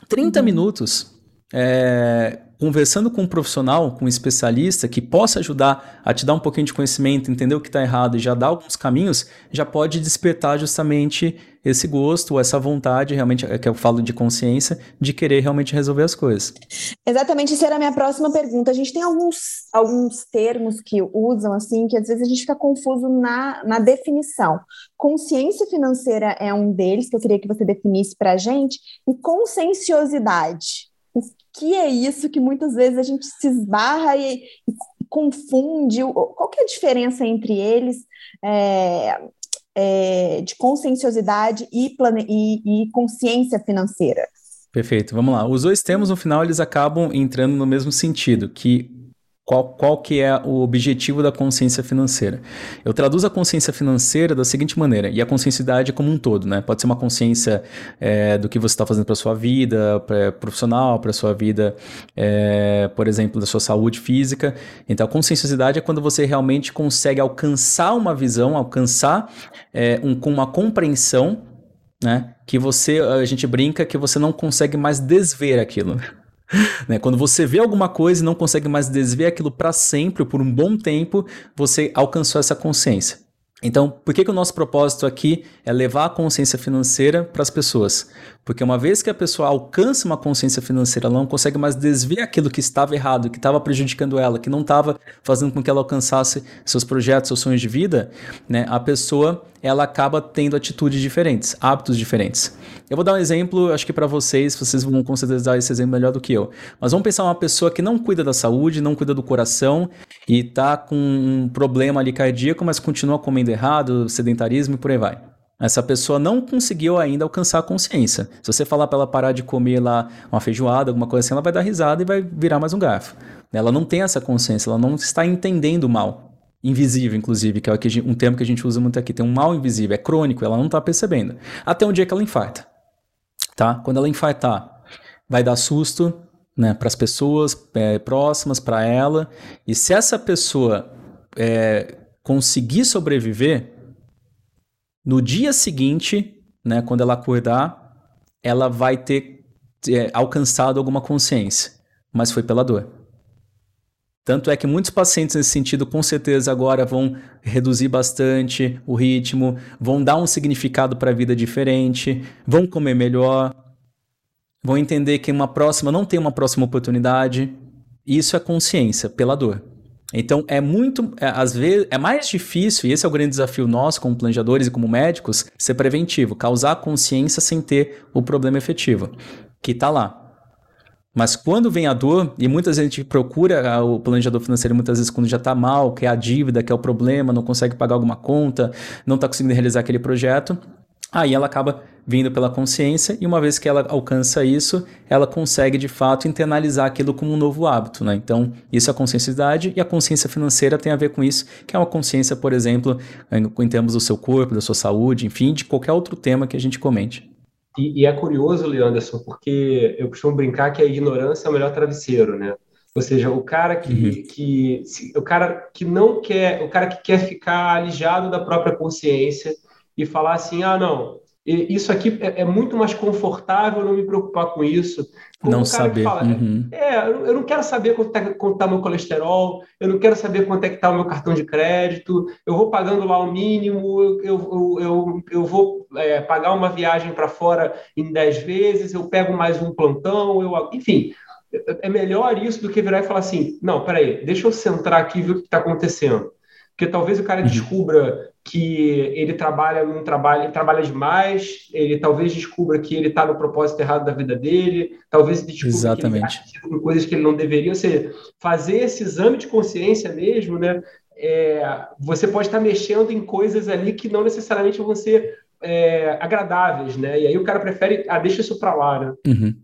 30 uhum. minutos é, conversando com um profissional, com um especialista que possa ajudar a te dar um pouquinho de conhecimento, entender o que está errado e já dar alguns caminhos, já pode despertar justamente esse gosto, essa vontade, realmente, é que eu falo de consciência, de querer realmente resolver as coisas. Exatamente, essa era a minha próxima pergunta. A gente tem alguns, alguns termos que usam, assim, que às vezes a gente fica confuso na, na definição. Consciência financeira é um deles, que eu queria que você definisse para a gente, e conscienciosidade que é isso que muitas vezes a gente se esbarra e, confunde? Qual que é a diferença entre eles é, é, de conscienciosidade e, e, e consciência financeira? Perfeito, vamos lá. Os dois termos, no final, eles acabam entrando no mesmo sentido, que qual, qual que é o objetivo da consciência financeira? Eu traduzo a consciência financeira da seguinte maneira, e a consciencialidade como um todo, né? Pode ser uma consciência é, do que você está fazendo para sua vida pra, profissional, para sua vida, é, por exemplo, da sua saúde física. Então, a consciencialidade é quando você realmente consegue alcançar uma visão, alcançar é, um, com uma compreensão, né? Que você, a gente brinca que você não consegue mais desver aquilo. Né? Quando você vê alguma coisa e não consegue mais desver aquilo para sempre, por um bom tempo, você alcançou essa consciência. Então, por que, que o nosso propósito aqui é levar a consciência financeira para as pessoas? Porque uma vez que a pessoa alcança uma consciência financeira, ela não consegue mais desver aquilo que estava errado, que estava prejudicando ela, que não estava fazendo com que ela alcançasse seus projetos, seus sonhos de vida, né? A pessoa ela acaba tendo atitudes diferentes, hábitos diferentes. Eu vou dar um exemplo, acho que para vocês, vocês vão com certeza dar esse exemplo melhor do que eu. Mas vamos pensar uma pessoa que não cuida da saúde, não cuida do coração e está com um problema ali cardíaco, mas continua comendo errado, sedentarismo e por aí vai. Essa pessoa não conseguiu ainda alcançar a consciência. Se você falar para ela parar de comer lá uma feijoada, alguma coisa assim, ela vai dar risada e vai virar mais um garfo. Ela não tem essa consciência, ela não está entendendo o mal. Invisível, inclusive, que é um termo que a gente usa muito aqui. Tem um mal invisível, é crônico, ela não está percebendo. Até um dia que ela infarta. Tá? Quando ela infartar, vai dar susto né, para as pessoas é, próximas, para ela. E se essa pessoa é, conseguir sobreviver, no dia seguinte, né, quando ela acordar, ela vai ter é, alcançado alguma consciência, mas foi pela dor. Tanto é que muitos pacientes nesse sentido, com certeza, agora vão reduzir bastante o ritmo, vão dar um significado para a vida diferente, vão comer melhor, vão entender que uma próxima não tem uma próxima oportunidade. Isso é consciência pela dor. Então é muito, é, às vezes, é mais difícil, e esse é o grande desafio nosso como planejadores e como médicos, ser preventivo, causar consciência sem ter o problema efetivo, que está lá. Mas quando vem a dor, e muitas vezes a gente procura ah, o planejador financeiro muitas vezes quando já está mal, que é a dívida, que é o problema, não consegue pagar alguma conta, não está conseguindo realizar aquele projeto, aí ela acaba vindo pela consciência, e uma vez que ela alcança isso, ela consegue de fato internalizar aquilo como um novo hábito. Né? Então, isso é a consciencialidade, e a consciência financeira tem a ver com isso, que é uma consciência, por exemplo, em termos do seu corpo, da sua saúde, enfim, de qualquer outro tema que a gente comente. E, e é curioso, Leanderson, porque eu costumo brincar que a ignorância é o melhor travesseiro, né? Ou seja, o cara que, uhum. que o cara que não quer, o cara que quer ficar alijado da própria consciência e falar assim, ah, não, isso aqui é, é, muito mais confortável não me preocupar com isso. Como não saber. Fala, uhum. É, eu não quero saber quanto está tá meu colesterol, eu não quero saber quanto é que está o meu cartão de crédito, eu vou pagando lá o mínimo, eu, eu, eu, eu vou é, pagar uma viagem para fora em 10 vezes, eu pego mais um plantão, eu, enfim. É melhor isso do que virar e falar assim: não, peraí, deixa eu centrar aqui e ver o que está acontecendo. Porque talvez o cara uhum. descubra que ele trabalha num trabalho, ele trabalha demais, ele talvez descubra que ele está no propósito errado da vida dele, talvez ele descubra Exatamente. que ele está coisas que ele não deveria, ou seja, fazer esse exame de consciência mesmo, né? É, você pode estar mexendo em coisas ali que não necessariamente vão ser é, agradáveis, né? E aí o cara prefere, ah, deixa isso para lá, né? Uhum.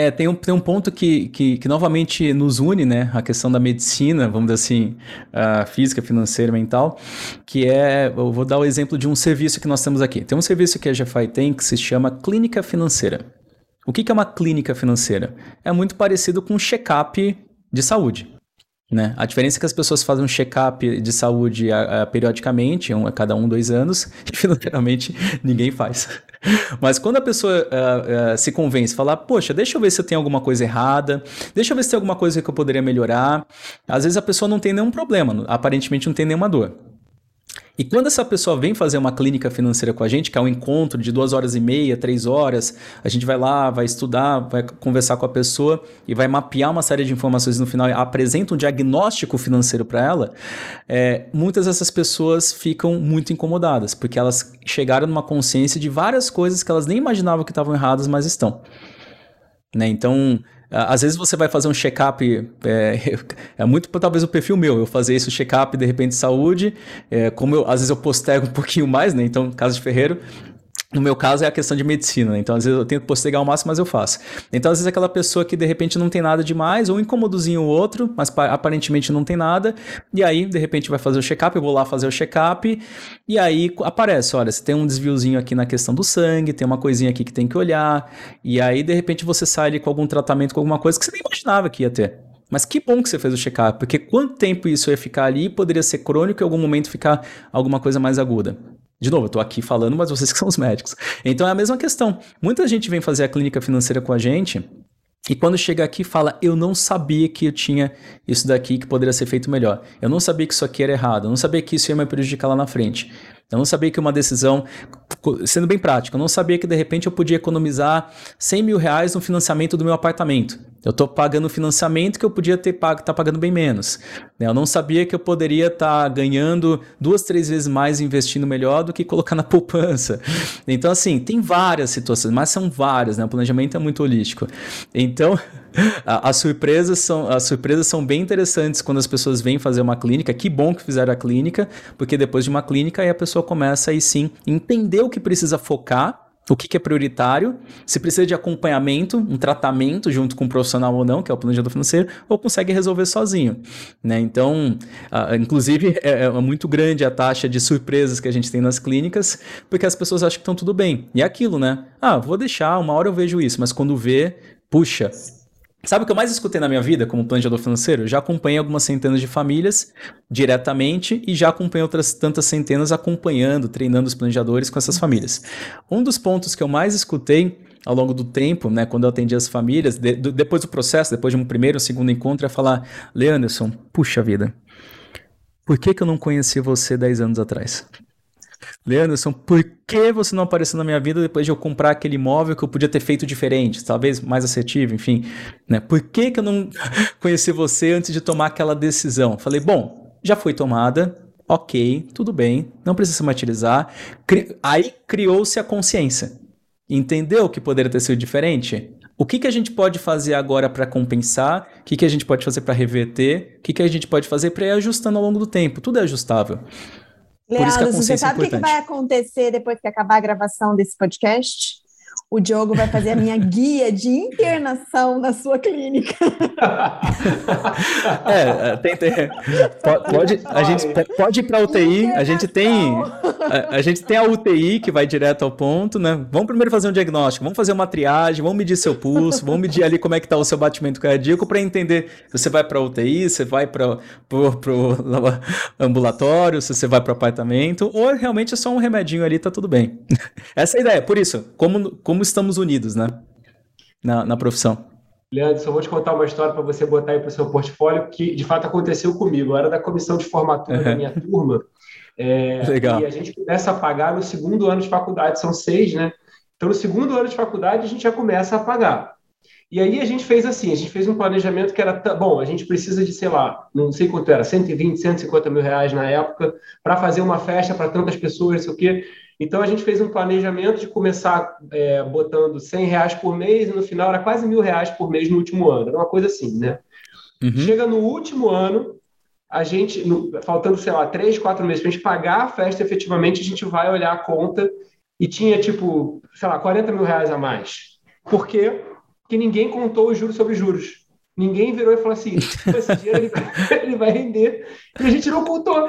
É, tem um, tem um ponto que, que, que, novamente nos une, né? A questão da medicina, vamos dizer assim, a física, financeira, mental, que é, eu vou dar o exemplo de um serviço que nós temos aqui. Tem um serviço que a GFI tem que se chama Clínica Financeira. O que, que é uma clínica financeira? É muito parecido com um check-up de saúde. Né? A diferença é que as pessoas fazem um check-up de saúde a, a, periodicamente, um, a cada um, dois anos, e financeiramente ninguém faz. Mas quando a pessoa uh, uh, se convence, falar, poxa, deixa eu ver se eu tenho alguma coisa errada, deixa eu ver se tem alguma coisa que eu poderia melhorar, às vezes a pessoa não tem nenhum problema, aparentemente não tem nenhuma dor. E quando essa pessoa vem fazer uma clínica financeira com a gente, que é um encontro de duas horas e meia, três horas, a gente vai lá, vai estudar, vai conversar com a pessoa e vai mapear uma série de informações no final apresenta um diagnóstico financeiro para ela, é, muitas dessas pessoas ficam muito incomodadas, porque elas chegaram numa consciência de várias coisas que elas nem imaginavam que estavam erradas, mas estão. Né? Então, às vezes você vai fazer um check-up, é, é, muito talvez o perfil meu, eu fazer isso check-up de repente de saúde, é, como eu, às vezes eu postego um pouquinho mais, né? Então, caso de Ferreiro, no meu caso é a questão de medicina, né? então às vezes eu tento postergar o máximo, mas eu faço. Então às vezes aquela pessoa que de repente não tem nada demais, ou um incomodozinho ou outro, mas aparentemente não tem nada, e aí de repente vai fazer o check-up, eu vou lá fazer o check-up, e aí aparece, olha, você tem um desviozinho aqui na questão do sangue, tem uma coisinha aqui que tem que olhar, e aí de repente você sai ali com algum tratamento, com alguma coisa que você nem imaginava que ia ter. Mas que bom que você fez o check-up, porque quanto tempo isso ia ficar ali poderia ser crônico e em algum momento ficar alguma coisa mais aguda. De novo, eu estou aqui falando, mas vocês que são os médicos. Então é a mesma questão. Muita gente vem fazer a clínica financeira com a gente e quando chega aqui fala, eu não sabia que eu tinha isso daqui que poderia ser feito melhor. Eu não sabia que isso aqui era errado. Eu não sabia que isso ia me prejudicar lá na frente. Eu não sabia que uma decisão, sendo bem prática, eu não sabia que de repente eu podia economizar 100 mil reais no financiamento do meu apartamento. Eu estou pagando financiamento que eu podia ter pago, tá pagando bem menos. Né? Eu não sabia que eu poderia estar tá ganhando duas, três vezes mais investindo melhor do que colocar na poupança. Então, assim, tem várias situações, mas são várias, né? O planejamento é muito holístico. Então, as surpresas são as surpresas são bem interessantes quando as pessoas vêm fazer uma clínica. Que bom que fizeram a clínica, porque depois de uma clínica aí a pessoa começa aí sim entender o que precisa focar o que, que, é prioritário, se precisa de acompanhamento, um tratamento junto com um profissional ou não, que é o planejador financeiro, ou consegue resolver sozinho. Né? Então, uh, inclusive, é, é, muito grande a taxa de surpresas que a gente tem nas clínicas, porque as pessoas acham que estão tudo bem. E é aquilo, né? Ah, vou deixar, uma hora eu vejo isso, mas quando vê, puxa, Sabe o que eu mais escutei na minha vida como planejador financeiro? já acompanhei algumas centenas de famílias diretamente e já acompanhei outras tantas centenas acompanhando, treinando os planejadores com essas famílias. Um dos pontos que eu mais escutei ao longo do tempo, né, quando eu atendi as famílias, de, do, depois do processo, depois de um primeiro ou segundo encontro, é falar: Leanderson, puxa vida, por que, que eu não conheci você 10 anos atrás? Leanderson, por que você não apareceu na minha vida depois de eu comprar aquele imóvel que eu podia ter feito diferente, talvez mais assertivo, enfim, né? Por que, que eu não conheci você antes de tomar aquela decisão? Falei, bom, já foi tomada, ok, tudo bem, não precisa materializar. Cri Aí criou-se a consciência. Entendeu que poderia ter sido diferente? O que, que a gente pode fazer agora para compensar? O que, que a gente pode fazer para reverter? O que, que a gente pode fazer para ir ajustando ao longo do tempo? Tudo é ajustável. Leandro, você sabe o que, que vai acontecer depois que acabar a gravação desse podcast? O Diogo vai fazer a minha guia de internação na sua clínica. é, é tem, tem, pode, a gente pode ir para a UTI, a gente tem a, a, gente tem a UTI que vai direto ao ponto, né? Vamos primeiro fazer um diagnóstico, vamos fazer uma triagem, vamos medir seu pulso, vamos medir ali como é que está o seu batimento cardíaco para entender se você vai para a UTI, se você vai para o ambulatório, se você vai para o apartamento, ou realmente é só um remedinho ali, tá tudo bem. Essa é a ideia. Por isso, como, como como estamos unidos, né? Na, na profissão. Leandro, só vou te contar uma história para você botar aí para o seu portfólio, que de fato aconteceu comigo. Eu era da comissão de formatura uhum. da minha turma. É, Legal. E a gente começa a pagar no segundo ano de faculdade, são seis, né? Então, no segundo ano de faculdade, a gente já começa a pagar. E aí a gente fez assim, a gente fez um planejamento que era, bom, a gente precisa de, sei lá, não sei quanto era, 120, 150 mil reais na época, para fazer uma festa para tantas pessoas, não sei o quê. Então a gente fez um planejamento de começar é, botando 100 reais por mês e no final era quase mil reais por mês no último ano. Era uma coisa assim, né? Uhum. Chega no último ano, a gente, no, faltando, sei lá, três, quatro meses para a gente pagar a festa efetivamente, a gente vai olhar a conta e tinha, tipo, sei lá, 40 mil reais a mais. Por quê? Porque ninguém contou os juros sobre juros. Ninguém virou e falou assim: esse dinheiro ele, ele vai render. E a gente não contou.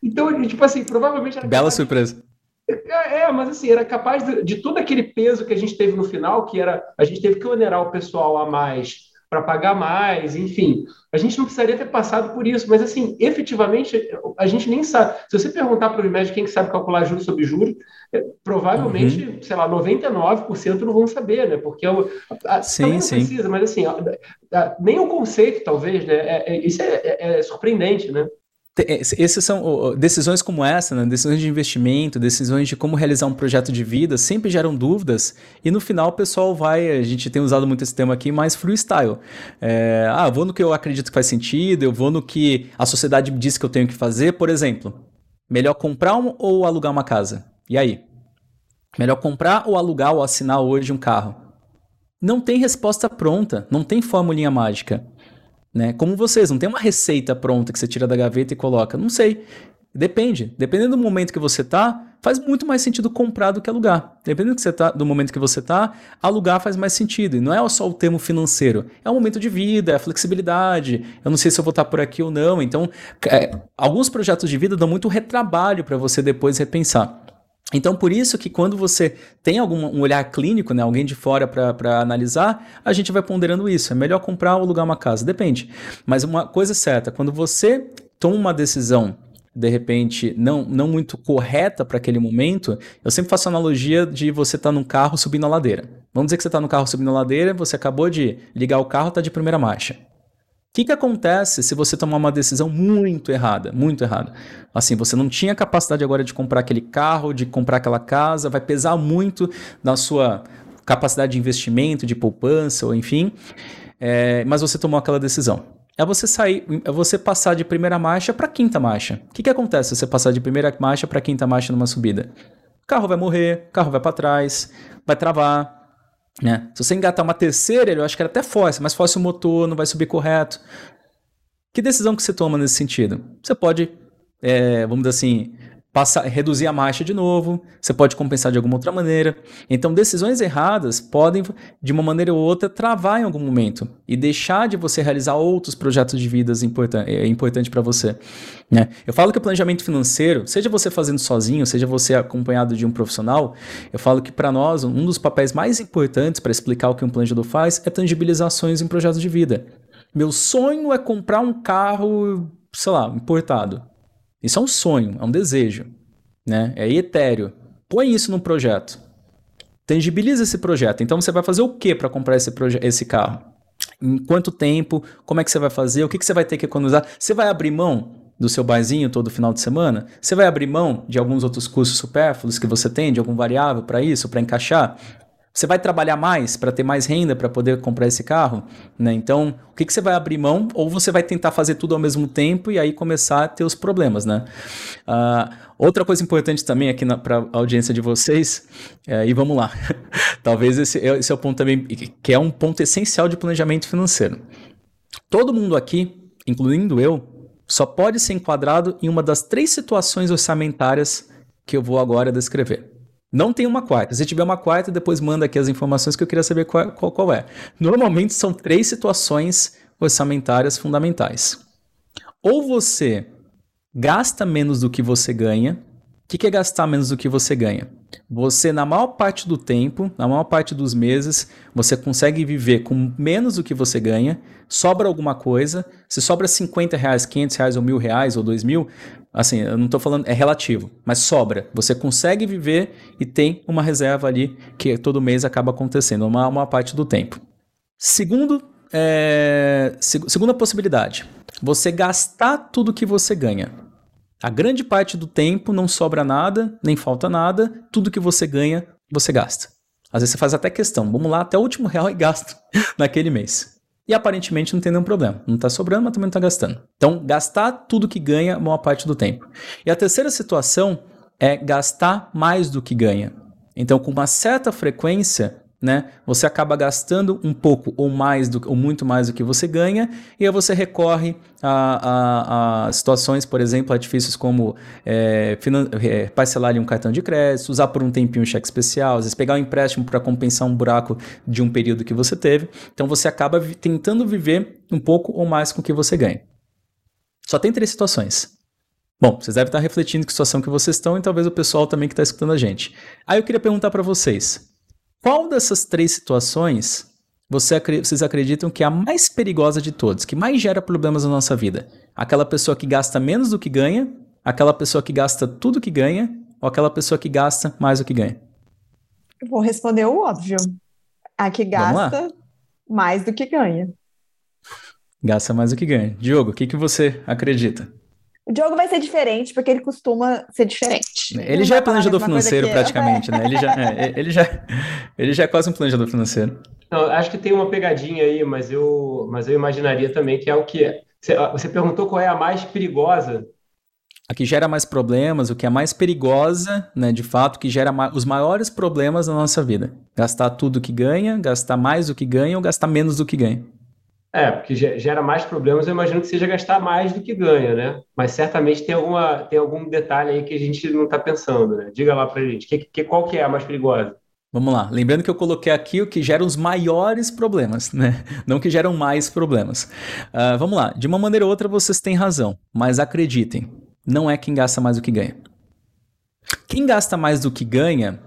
Então, tipo assim, provavelmente. Bela surpresa. É, é, mas assim, era capaz de, de, todo aquele peso que a gente teve no final, que era a gente teve que onerar o pessoal a mais para pagar mais, enfim. A gente não precisaria ter passado por isso, mas assim, efetivamente, a gente nem sabe. Se você perguntar para os médicos quem que sabe calcular juros sobre juros, é, provavelmente, uhum. sei lá, 99% não vão saber, né? Porque eu, a, sim, não sim. precisa, mas assim, a, nem o conceito, talvez, né? É, é, isso é, é, é surpreendente, né? Essas são decisões como essa, né? decisões de investimento, decisões de como realizar um projeto de vida, sempre geram dúvidas e no final o pessoal vai, a gente tem usado muito esse tema aqui, mais freestyle. É, ah, vou no que eu acredito que faz sentido, eu vou no que a sociedade diz que eu tenho que fazer. Por exemplo, melhor comprar um, ou alugar uma casa? E aí? Melhor comprar ou alugar ou assinar hoje um carro? Não tem resposta pronta, não tem formulinha mágica. Né? Como vocês, não tem uma receita pronta que você tira da gaveta e coloca. Não sei. Depende. Dependendo do momento que você tá, faz muito mais sentido comprar do que alugar. Dependendo do, que tá, do momento que você tá, alugar faz mais sentido. E não é só o termo financeiro. É o momento de vida, é a flexibilidade. Eu não sei se eu vou estar por aqui ou não. Então, é, alguns projetos de vida dão muito retrabalho para você depois repensar. Então, por isso que quando você tem algum um olhar clínico, né, alguém de fora para analisar, a gente vai ponderando isso. É melhor comprar ou alugar uma casa? Depende. Mas uma coisa é certa, quando você toma uma decisão de repente não, não muito correta para aquele momento, eu sempre faço analogia de você estar tá num carro subindo a ladeira. Vamos dizer que você está no carro subindo a ladeira, você acabou de ligar o carro, está de primeira marcha. O que, que acontece se você tomar uma decisão muito errada, muito errada? Assim, você não tinha capacidade agora de comprar aquele carro, de comprar aquela casa, vai pesar muito na sua capacidade de investimento, de poupança, ou enfim, é, mas você tomou aquela decisão. É você sair, é você passar de primeira marcha para quinta marcha. O que, que acontece se você passar de primeira marcha para quinta marcha numa subida? O carro vai morrer, o carro vai para trás, vai travar, né? Se você engatar uma terceira, eu acho que era até forte, mas o motor, não vai subir correto. Que decisão que você toma nesse sentido? Você pode, é, vamos dizer assim, passar, reduzir a marcha de novo, você pode compensar de alguma outra maneira. Então, decisões erradas podem, de uma maneira ou outra, travar em algum momento e deixar de você realizar outros projetos de vida importan é, importante para você. Né? Eu falo que o planejamento financeiro, seja você fazendo sozinho, seja você acompanhado de um profissional, eu falo que para nós, um dos papéis mais importantes para explicar o que um planejador faz é tangibilizações em projetos de vida. Meu sonho é comprar um carro, sei lá, importado. Isso é um sonho, é um desejo, né? É etéreo. Põe isso num projeto. Tangibiliza esse projeto. Então você vai fazer o que para comprar esse, esse carro? Em quanto tempo? Como é que você vai fazer? O que, que você vai ter que economizar? Você vai abrir mão do seu barzinho todo final de semana? Você vai abrir mão de alguns outros custos supérfluos que você tem, de algum variável para isso, para encaixar? Você vai trabalhar mais para ter mais renda para poder comprar esse carro? Né? Então, o que, que você vai abrir mão? Ou você vai tentar fazer tudo ao mesmo tempo e aí começar a ter os problemas, né? Uh, outra coisa importante também aqui para a audiência de vocês, é, e vamos lá, talvez esse, esse é o ponto também, que é um ponto essencial de planejamento financeiro. Todo mundo aqui, incluindo eu, só pode ser enquadrado em uma das três situações orçamentárias que eu vou agora descrever. Não tem uma quarta. Se tiver uma quarta, depois manda aqui as informações que eu queria saber qual, qual, qual é. Normalmente são três situações orçamentárias fundamentais. Ou você gasta menos do que você ganha. O que, que é gastar menos do que você ganha? Você, na maior parte do tempo, na maior parte dos meses, você consegue viver com menos do que você ganha, sobra alguma coisa. Se sobra 50 reais, 500 reais, ou mil reais, ou dois mil, assim, eu não estou falando, é relativo, mas sobra. Você consegue viver e tem uma reserva ali que todo mês acaba acontecendo, uma, uma parte do tempo. Segundo, é, seg segunda possibilidade, você gastar tudo que você ganha. A grande parte do tempo não sobra nada, nem falta nada, tudo que você ganha, você gasta. Às vezes você faz até questão, vamos lá até o último real e gasto naquele mês. E aparentemente não tem nenhum problema. Não está sobrando, mas também não está gastando. Então, gastar tudo que ganha maior parte do tempo. E a terceira situação é gastar mais do que ganha. Então, com uma certa frequência, né? Você acaba gastando um pouco ou mais do, ou muito mais do que você ganha, e aí você recorre a, a, a situações, por exemplo, difíceis como é, é, parcelar um cartão de crédito, usar por um tempinho um cheque especial, às vezes pegar um empréstimo para compensar um buraco de um período que você teve. Então você acaba tentando viver um pouco ou mais com o que você ganha. Só tem três situações. Bom, vocês devem estar refletindo que situação que vocês estão e talvez o pessoal também que está escutando a gente. Aí eu queria perguntar para vocês, qual dessas três situações você, vocês acreditam que é a mais perigosa de todas, que mais gera problemas na nossa vida? Aquela pessoa que gasta menos do que ganha, aquela pessoa que gasta tudo que ganha, ou aquela pessoa que gasta mais do que ganha? Eu vou responder o óbvio. A que gasta mais do que ganha. Gasta mais do que ganha. Diogo, o que, que você acredita? O Diogo vai ser diferente, porque ele costuma ser diferente. Ele, ele já é planejador financeiro, praticamente, né? Ele já, é, ele, já, ele já é quase um planejador financeiro. Não, acho que tem uma pegadinha aí, mas eu, mas eu imaginaria também que é o que é. Você, você perguntou qual é a mais perigosa. a que gera mais problemas, o que é mais perigosa, né, de fato, que gera ma os maiores problemas na nossa vida. Gastar tudo que ganha, gastar mais do que ganha ou gastar menos do que ganha. É, porque gera mais problemas, eu imagino que seja gastar mais do que ganha, né? Mas certamente tem, alguma, tem algum detalhe aí que a gente não está pensando, né? Diga lá pra gente, que, que, qual que é a mais perigosa? Vamos lá. Lembrando que eu coloquei aqui o que gera os maiores problemas, né? Não que geram mais problemas. Uh, vamos lá. De uma maneira ou outra, vocês têm razão, mas acreditem, não é quem gasta mais do que ganha. Quem gasta mais do que ganha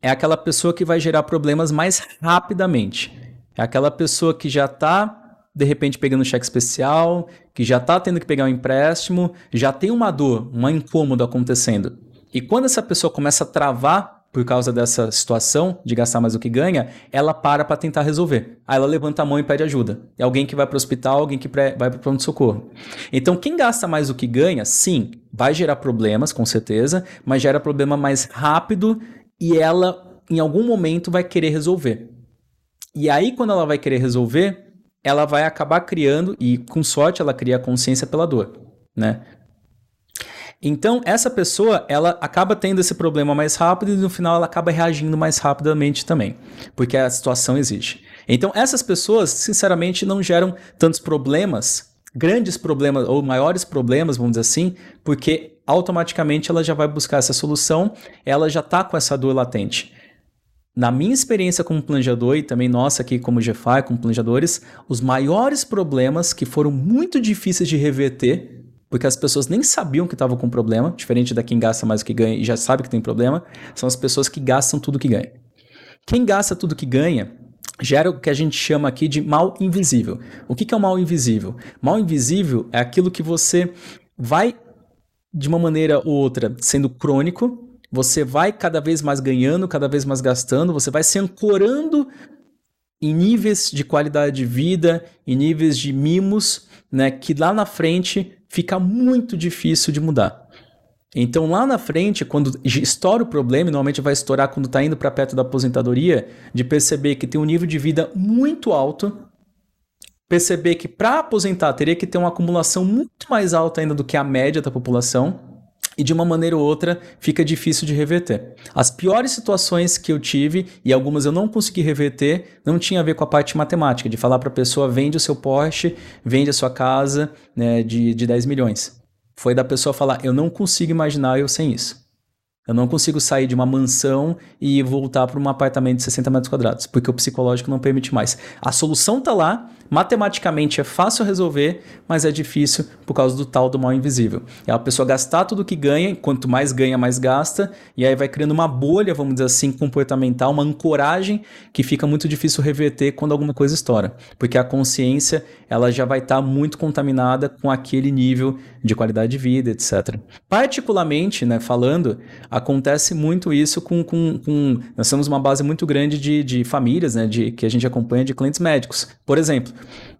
é aquela pessoa que vai gerar problemas mais rapidamente. É aquela pessoa que já está de repente pegando um cheque especial, que já está tendo que pegar um empréstimo, já tem uma dor, um incômodo acontecendo. E quando essa pessoa começa a travar por causa dessa situação de gastar mais do que ganha, ela para para tentar resolver. Aí ela levanta a mão e pede ajuda. É alguém que vai para o hospital, alguém que vai para o pronto-socorro. Então, quem gasta mais do que ganha, sim, vai gerar problemas, com certeza, mas gera problema mais rápido e ela, em algum momento, vai querer resolver. E aí, quando ela vai querer resolver, ela vai acabar criando, e com sorte ela cria a consciência pela dor, né? Então, essa pessoa, ela acaba tendo esse problema mais rápido e no final ela acaba reagindo mais rapidamente também, porque a situação exige. Então, essas pessoas, sinceramente, não geram tantos problemas, grandes problemas ou maiores problemas, vamos dizer assim, porque automaticamente ela já vai buscar essa solução, ela já está com essa dor latente. Na minha experiência como planejador e também nossa aqui como GFI, como planejadores, os maiores problemas que foram muito difíceis de reverter porque as pessoas nem sabiam que estavam com problema, diferente da quem gasta mais do que ganha e já sabe que tem problema, são as pessoas que gastam tudo que ganha. Quem gasta tudo que ganha gera o que a gente chama aqui de mal invisível. O que é o mal invisível? Mal invisível é aquilo que você vai, de uma maneira ou outra, sendo crônico, você vai cada vez mais ganhando, cada vez mais gastando, você vai se ancorando em níveis de qualidade de vida, em níveis de mimos, né, que lá na frente fica muito difícil de mudar. Então lá na frente, quando estoura o problema, normalmente vai estourar quando está indo para perto da aposentadoria, de perceber que tem um nível de vida muito alto, perceber que para aposentar teria que ter uma acumulação muito mais alta ainda do que a média da população, e de uma maneira ou outra fica difícil de reverter. As piores situações que eu tive, e algumas eu não consegui reverter, não tinha a ver com a parte matemática, de falar para a pessoa: vende o seu Porsche, vende a sua casa né, de, de 10 milhões. Foi da pessoa falar: eu não consigo imaginar eu sem isso. Eu não consigo sair de uma mansão e voltar para um apartamento de 60 metros quadrados, porque o psicológico não permite mais. A solução está lá, matematicamente é fácil resolver, mas é difícil por causa do tal do mal invisível. É a pessoa gastar tudo que ganha, quanto mais ganha, mais gasta, e aí vai criando uma bolha, vamos dizer assim, comportamental, uma ancoragem que fica muito difícil reverter quando alguma coisa estoura, porque a consciência ela já vai estar tá muito contaminada com aquele nível de qualidade de vida, etc. Particularmente, né, falando, acontece muito isso com, com, com, Nós temos uma base muito grande de, de famílias, né, de, que a gente acompanha de clientes médicos. Por exemplo,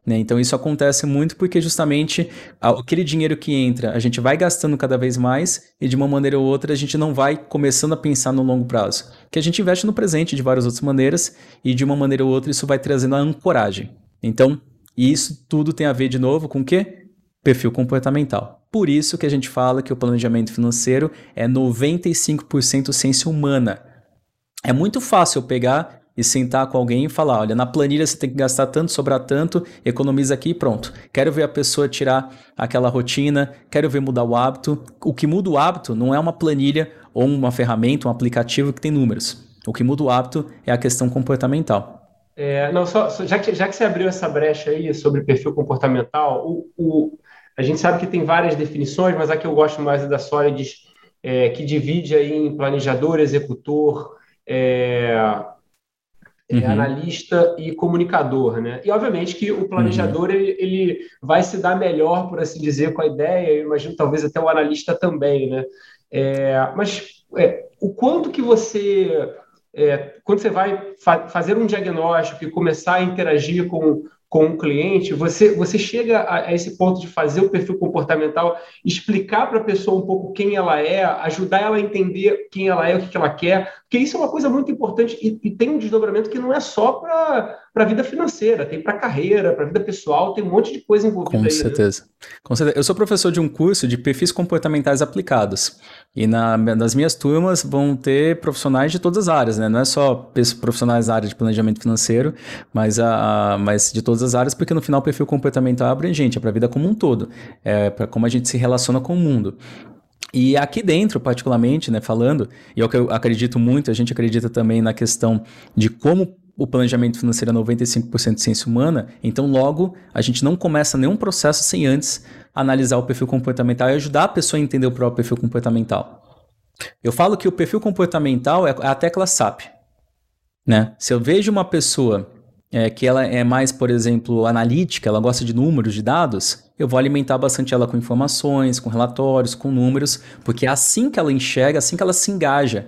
né, então isso acontece muito porque justamente aquele dinheiro que entra, a gente vai gastando cada vez mais e de uma maneira ou outra a gente não vai começando a pensar no longo prazo. Que a gente investe no presente de várias outras maneiras e de uma maneira ou outra isso vai trazendo a ancoragem. Então, isso tudo tem a ver de novo com o quê? Perfil comportamental. Por isso que a gente fala que o planejamento financeiro é 95% ciência humana. É muito fácil pegar e sentar com alguém e falar: olha, na planilha você tem que gastar tanto, sobrar tanto, economiza aqui e pronto. Quero ver a pessoa tirar aquela rotina, quero ver mudar o hábito. O que muda o hábito não é uma planilha ou uma ferramenta, um aplicativo que tem números. O que muda o hábito é a questão comportamental. É, não, só, só, já, que, já que você abriu essa brecha aí sobre perfil comportamental, o, o a gente sabe que tem várias definições, mas a que eu gosto mais é da Solids, é, que divide aí em planejador, executor, é, uhum. analista e comunicador, né? E obviamente que o planejador uhum. ele, ele, vai se dar melhor, por assim dizer, com a ideia. Eu imagino talvez até o analista também, né? É, mas é, o quanto que você é, quando você vai fa fazer um diagnóstico e começar a interagir com com o cliente, você, você chega a, a, esse ponto de fazer o perfil comportamental, explicar para a pessoa um pouco quem ela é, ajudar ela a entender quem ela é, o que, que ela quer, Porque isso é uma coisa muito importante e, e tem um desdobramento que não é só para a vida financeira, tem para a carreira, para a vida pessoal, tem um monte de coisa envolvida Com aí, né? certeza. Né? Com certeza. Eu sou professor de um curso de perfis comportamentais aplicados. E na, nas minhas turmas vão ter profissionais de todas as áreas, né? Não é só profissionais da área de planejamento financeiro, mas, a, a mas de todas as áreas, porque no final o perfil comportamental é abrangente, é para a vida como um todo, é para como a gente se relaciona com o mundo. E aqui dentro, particularmente, né, falando, e é o que eu acredito muito, a gente acredita também na questão de como o planejamento financeiro é 95% de ciência humana, então logo a gente não começa nenhum processo sem antes analisar o perfil comportamental e ajudar a pessoa a entender o próprio perfil comportamental. Eu falo que o perfil comportamental é a tecla SAP. Né? Se eu vejo uma pessoa é, que ela é mais, por exemplo, analítica, ela gosta de números, de dados, eu vou alimentar bastante ela com informações, com relatórios, com números, porque é assim que ela enxerga, assim que ela se engaja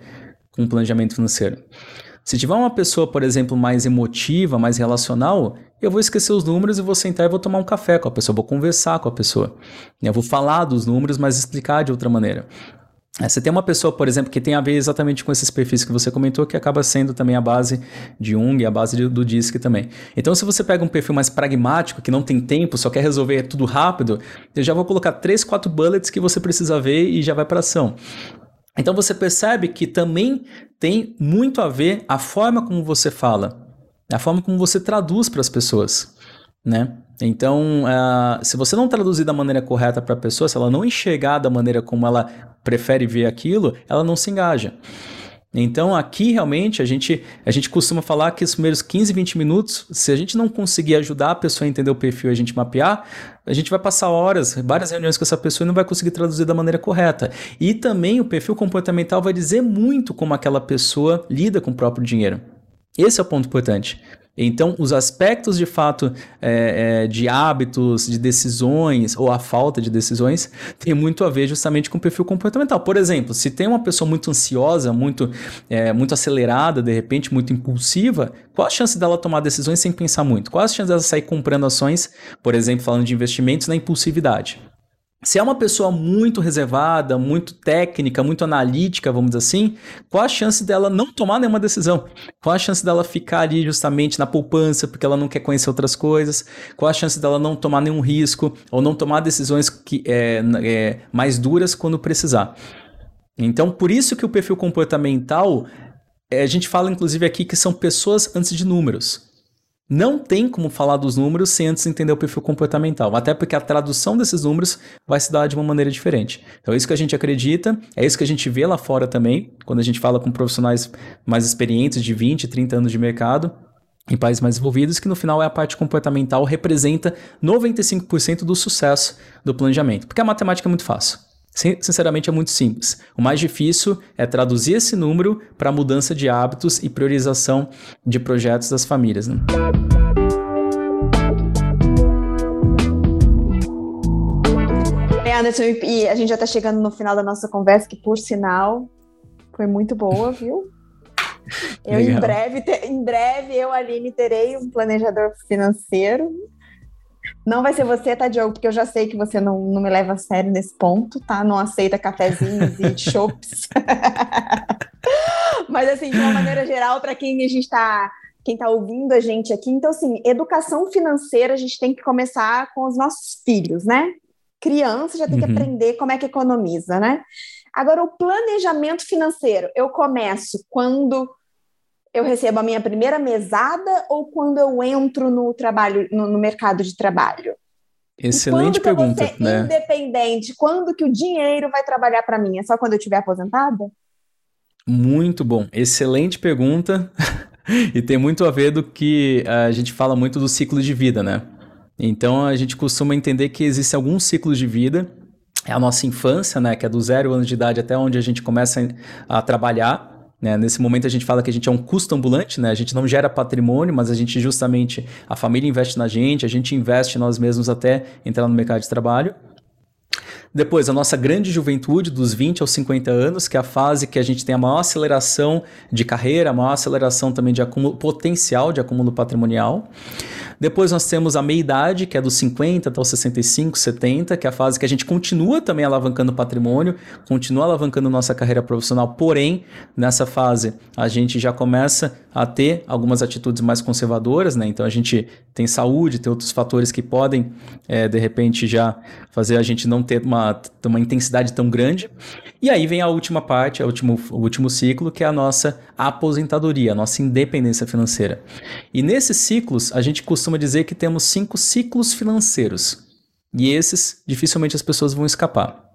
com o planejamento financeiro. Se tiver uma pessoa, por exemplo, mais emotiva, mais relacional, eu vou esquecer os números e vou sentar e vou tomar um café com a pessoa, vou conversar com a pessoa. Eu vou falar dos números, mas explicar de outra maneira. É, você tem uma pessoa, por exemplo, que tem a ver exatamente com esses perfis que você comentou, que acaba sendo também a base de Jung e a base do DISC também. Então, se você pega um perfil mais pragmático, que não tem tempo, só quer resolver tudo rápido, eu já vou colocar três, quatro bullets que você precisa ver e já vai para ação. Então, você percebe que também tem muito a ver a forma como você fala, a forma como você traduz para as pessoas, né? Então, uh, se você não traduzir da maneira correta para a pessoa, se ela não enxergar da maneira como ela prefere ver aquilo, ela não se engaja. Então, aqui realmente a gente, a gente costuma falar que os primeiros 15, 20 minutos, se a gente não conseguir ajudar a pessoa a entender o perfil e a gente mapear, a gente vai passar horas, várias reuniões com essa pessoa e não vai conseguir traduzir da maneira correta. E também o perfil comportamental vai dizer muito como aquela pessoa lida com o próprio dinheiro. Esse é o ponto importante. Então, os aspectos de fato é, é, de hábitos, de decisões ou a falta de decisões tem muito a ver justamente com o perfil comportamental. Por exemplo, se tem uma pessoa muito ansiosa, muito, é, muito acelerada, de repente, muito impulsiva, qual a chance dela tomar decisões sem pensar muito? Qual a chance dela sair comprando ações, por exemplo, falando de investimentos na impulsividade? Se é uma pessoa muito reservada, muito técnica, muito analítica, vamos dizer assim, qual a chance dela não tomar nenhuma decisão? Qual a chance dela ficar ali justamente na poupança porque ela não quer conhecer outras coisas? Qual a chance dela não tomar nenhum risco ou não tomar decisões que, é, é, mais duras quando precisar? Então, por isso que o perfil comportamental, é, a gente fala inclusive aqui que são pessoas antes de números. Não tem como falar dos números sem antes entender o perfil comportamental, até porque a tradução desses números vai se dar de uma maneira diferente. Então é isso que a gente acredita, é isso que a gente vê lá fora também, quando a gente fala com profissionais mais experientes de 20, 30 anos de mercado, em países mais envolvidos, que no final é a parte comportamental representa 95% do sucesso do planejamento, porque a matemática é muito fácil. Sinceramente, é muito simples. O mais difícil é traduzir esse número para mudança de hábitos e priorização de projetos das famílias. Né? Anderson, e a gente já está chegando no final da nossa conversa, que por sinal foi muito boa, viu? Eu em breve, em breve, eu, Aline, terei um planejador financeiro não vai ser você, tá, Diogo? Porque eu já sei que você não, não me leva a sério nesse ponto, tá? Não aceita cafezinhos e chopps. Mas, assim, de uma maneira geral, para quem a gente está quem está ouvindo a gente aqui. Então, assim, educação financeira a gente tem que começar com os nossos filhos, né? Criança já tem uhum. que aprender como é que economiza, né? Agora, o planejamento financeiro, eu começo quando eu recebo a minha primeira mesada ou quando eu entro no trabalho, no, no mercado de trabalho? Excelente pergunta, eu né? Independente, quando que o dinheiro vai trabalhar para mim? É só quando eu estiver aposentada? Muito bom, excelente pergunta. e tem muito a ver do que a gente fala muito do ciclo de vida, né? Então a gente costuma entender que existe alguns ciclos de vida. É a nossa infância, né? Que é do zero ano de idade até onde a gente começa a trabalhar. Né? Nesse momento a gente fala que a gente é um custo ambulante, né? a gente não gera patrimônio, mas a gente justamente, a família investe na gente, a gente investe nós mesmos até entrar no mercado de trabalho. Depois, a nossa grande juventude, dos 20 aos 50 anos, que é a fase que a gente tem a maior aceleração de carreira, a maior aceleração também de acúmulo, potencial de acúmulo patrimonial. Depois nós temos a meia-idade, que é dos 50 até os 65, 70, que é a fase que a gente continua também alavancando patrimônio, continua alavancando nossa carreira profissional, porém, nessa fase a gente já começa a ter algumas atitudes mais conservadoras, né? Então a gente tem saúde, tem outros fatores que podem, é, de repente, já fazer a gente não ter uma, uma intensidade tão grande. E aí vem a última parte, o último, o último ciclo, que é a nossa aposentadoria, a nossa independência financeira. E nesses ciclos, a gente costuma dizer que temos cinco ciclos financeiros. E esses, dificilmente as pessoas vão escapar.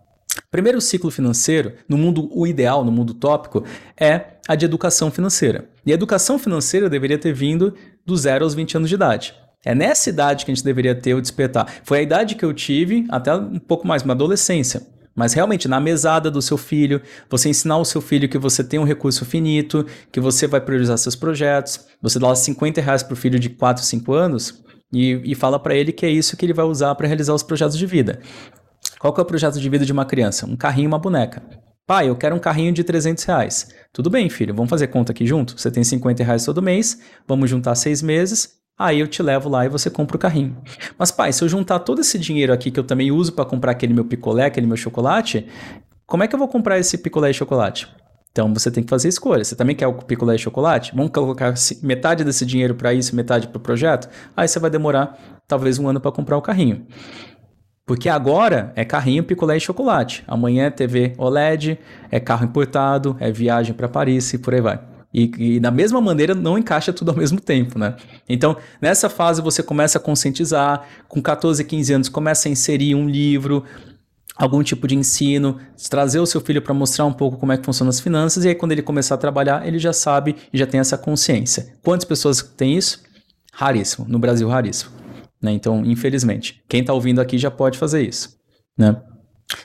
Primeiro ciclo financeiro, no mundo o ideal, no mundo tópico, é a de educação financeira. E a educação financeira deveria ter vindo do zero aos 20 anos de idade. É nessa idade que a gente deveria ter o despertar. Foi a idade que eu tive até um pouco mais, uma adolescência. Mas realmente, na mesada do seu filho, você ensinar o seu filho que você tem um recurso finito, que você vai priorizar seus projetos, você dá 50 reais para o filho de 4, 5 anos e, e fala para ele que é isso que ele vai usar para realizar os projetos de vida. Qual que é o projeto de vida de uma criança? Um carrinho e uma boneca. Pai, eu quero um carrinho de 300 reais. Tudo bem, filho, vamos fazer conta aqui junto? Você tem 50 reais todo mês, vamos juntar seis meses, aí eu te levo lá e você compra o carrinho. Mas, pai, se eu juntar todo esse dinheiro aqui que eu também uso para comprar aquele meu picolé, aquele meu chocolate, como é que eu vou comprar esse picolé e chocolate? Então você tem que fazer escolha. Você também quer o picolé e chocolate? Vamos colocar metade desse dinheiro para isso, metade para o projeto? Aí você vai demorar talvez um ano para comprar o carrinho. Porque agora é carrinho, picolé e chocolate. Amanhã é TV OLED, é carro importado, é viagem para Paris e por aí vai. E, e, da mesma maneira não encaixa tudo ao mesmo tempo, né? Então, nessa fase você começa a conscientizar, com 14, 15 anos começa a inserir um livro, algum tipo de ensino, trazer o seu filho para mostrar um pouco como é que funcionam as finanças, e aí quando ele começar a trabalhar, ele já sabe e já tem essa consciência. Quantas pessoas têm isso? Raríssimo, no Brasil raríssimo. Né? Então, infelizmente, quem está ouvindo aqui já pode fazer isso. Né?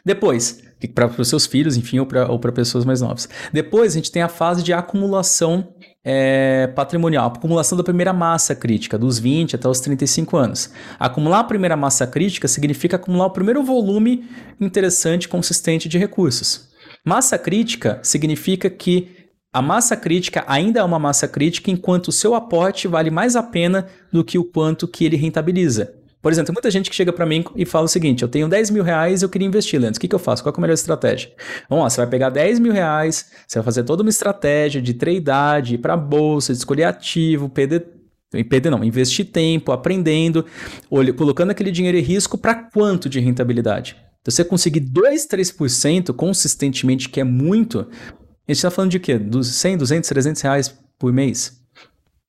Depois, para os seus filhos, enfim, ou para pessoas mais novas. Depois, a gente tem a fase de acumulação é, patrimonial, acumulação da primeira massa crítica, dos 20 até os 35 anos. Acumular a primeira massa crítica significa acumular o primeiro volume interessante, consistente de recursos. Massa crítica significa que a massa crítica ainda é uma massa crítica enquanto o seu aporte vale mais a pena do que o quanto que ele rentabiliza. Por exemplo, tem muita gente que chega para mim e fala o seguinte: eu tenho 10 mil reais eu queria investir, Leandro. O que, que eu faço? Qual é a melhor estratégia? Vamos lá, você vai pegar 10 mil reais, você vai fazer toda uma estratégia de tradear, de ir para bolsa, de escolher ativo, PD, PD não, investir tempo, aprendendo, olha, colocando aquele dinheiro em risco para quanto de rentabilidade? Se você conseguir 2, 3% consistentemente, que é muito, a gente está falando de quê? Dos 100, 200, 300 reais por mês?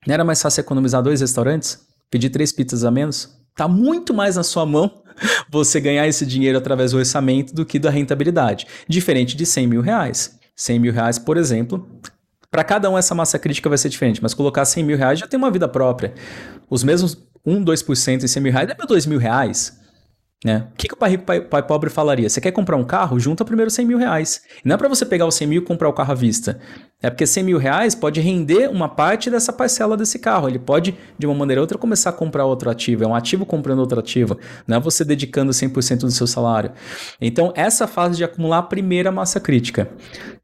Não era mais fácil economizar dois restaurantes? Pedir três pizzas a menos? Tá muito mais na sua mão você ganhar esse dinheiro através do orçamento do que da rentabilidade. Diferente de 100 mil reais. 100 mil reais, por exemplo, para cada um essa massa crítica vai ser diferente, mas colocar 100 mil reais já tem uma vida própria. Os mesmos 1, 2% em 100 mil reais é 2 mil reais. Né? O que, que o pai rico, pai, pai pobre falaria? Você quer comprar um carro? Junta primeiro 100 mil reais. Não é para você pegar os 100 mil e comprar o carro à vista. É porque 100 mil reais pode render uma parte dessa parcela desse carro. Ele pode, de uma maneira ou outra, começar a comprar outro ativo. É um ativo comprando outro ativo. Não é você dedicando 100% do seu salário. Então, essa fase de acumular a primeira massa crítica.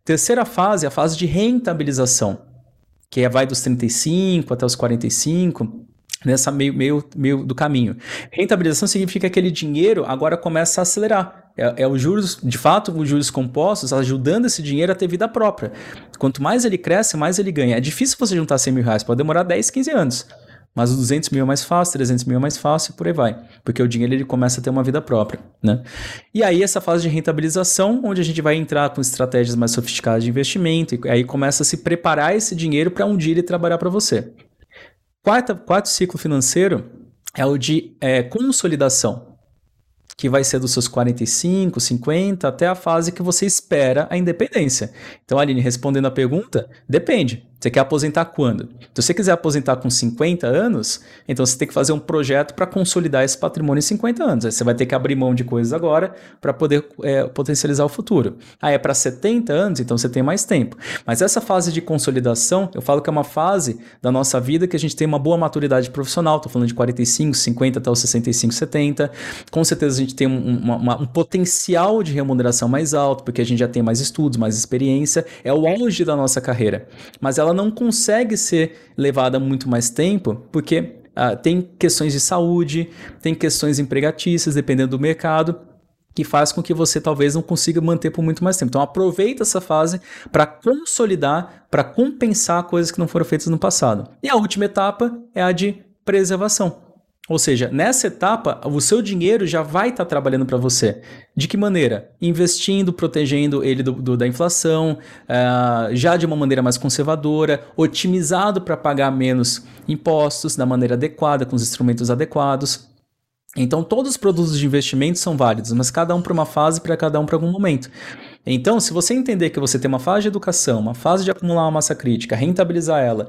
Terceira fase é a fase de rentabilização, que vai dos 35 até os 45 nessa meio, meio, meio do caminho. Rentabilização significa que aquele dinheiro agora começa a acelerar. É, é os juros, de fato, os juros compostos ajudando esse dinheiro a ter vida própria. Quanto mais ele cresce, mais ele ganha. É difícil você juntar 100 mil reais, pode demorar 10, 15 anos. Mas os 200 mil é mais fácil, 300 mil é mais fácil, por aí vai. Porque o dinheiro ele começa a ter uma vida própria, né? E aí essa fase de rentabilização, onde a gente vai entrar com estratégias mais sofisticadas de investimento, e aí começa a se preparar esse dinheiro para um dia ele trabalhar para você. Quarta, quarto ciclo financeiro é o de é, consolidação, que vai ser dos seus 45, 50, até a fase que você espera a independência. Então, Aline, respondendo a pergunta, depende. Você quer aposentar quando? Se você quiser aposentar com 50 anos, então você tem que fazer um projeto para consolidar esse patrimônio em 50 anos. Aí você vai ter que abrir mão de coisas agora para poder é, potencializar o futuro. Aí é para 70 anos, então você tem mais tempo. Mas essa fase de consolidação, eu falo que é uma fase da nossa vida que a gente tem uma boa maturidade profissional. Estou falando de 45, 50 até os 65, 70. Com certeza a gente tem um, uma, uma, um potencial de remuneração mais alto, porque a gente já tem mais estudos, mais experiência. É o auge da nossa carreira. Mas ela ela não consegue ser levada muito mais tempo, porque uh, tem questões de saúde, tem questões empregatícias, dependendo do mercado que faz com que você talvez não consiga manter por muito mais tempo. Então aproveita essa fase para consolidar, para compensar coisas que não foram feitas no passado. E a última etapa é a de preservação. Ou seja, nessa etapa, o seu dinheiro já vai estar tá trabalhando para você. De que maneira? Investindo, protegendo ele do, do, da inflação, uh, já de uma maneira mais conservadora, otimizado para pagar menos impostos da maneira adequada, com os instrumentos adequados. Então, todos os produtos de investimento são válidos, mas cada um para uma fase, para cada um para algum momento. Então, se você entender que você tem uma fase de educação, uma fase de acumular uma massa crítica, rentabilizar ela,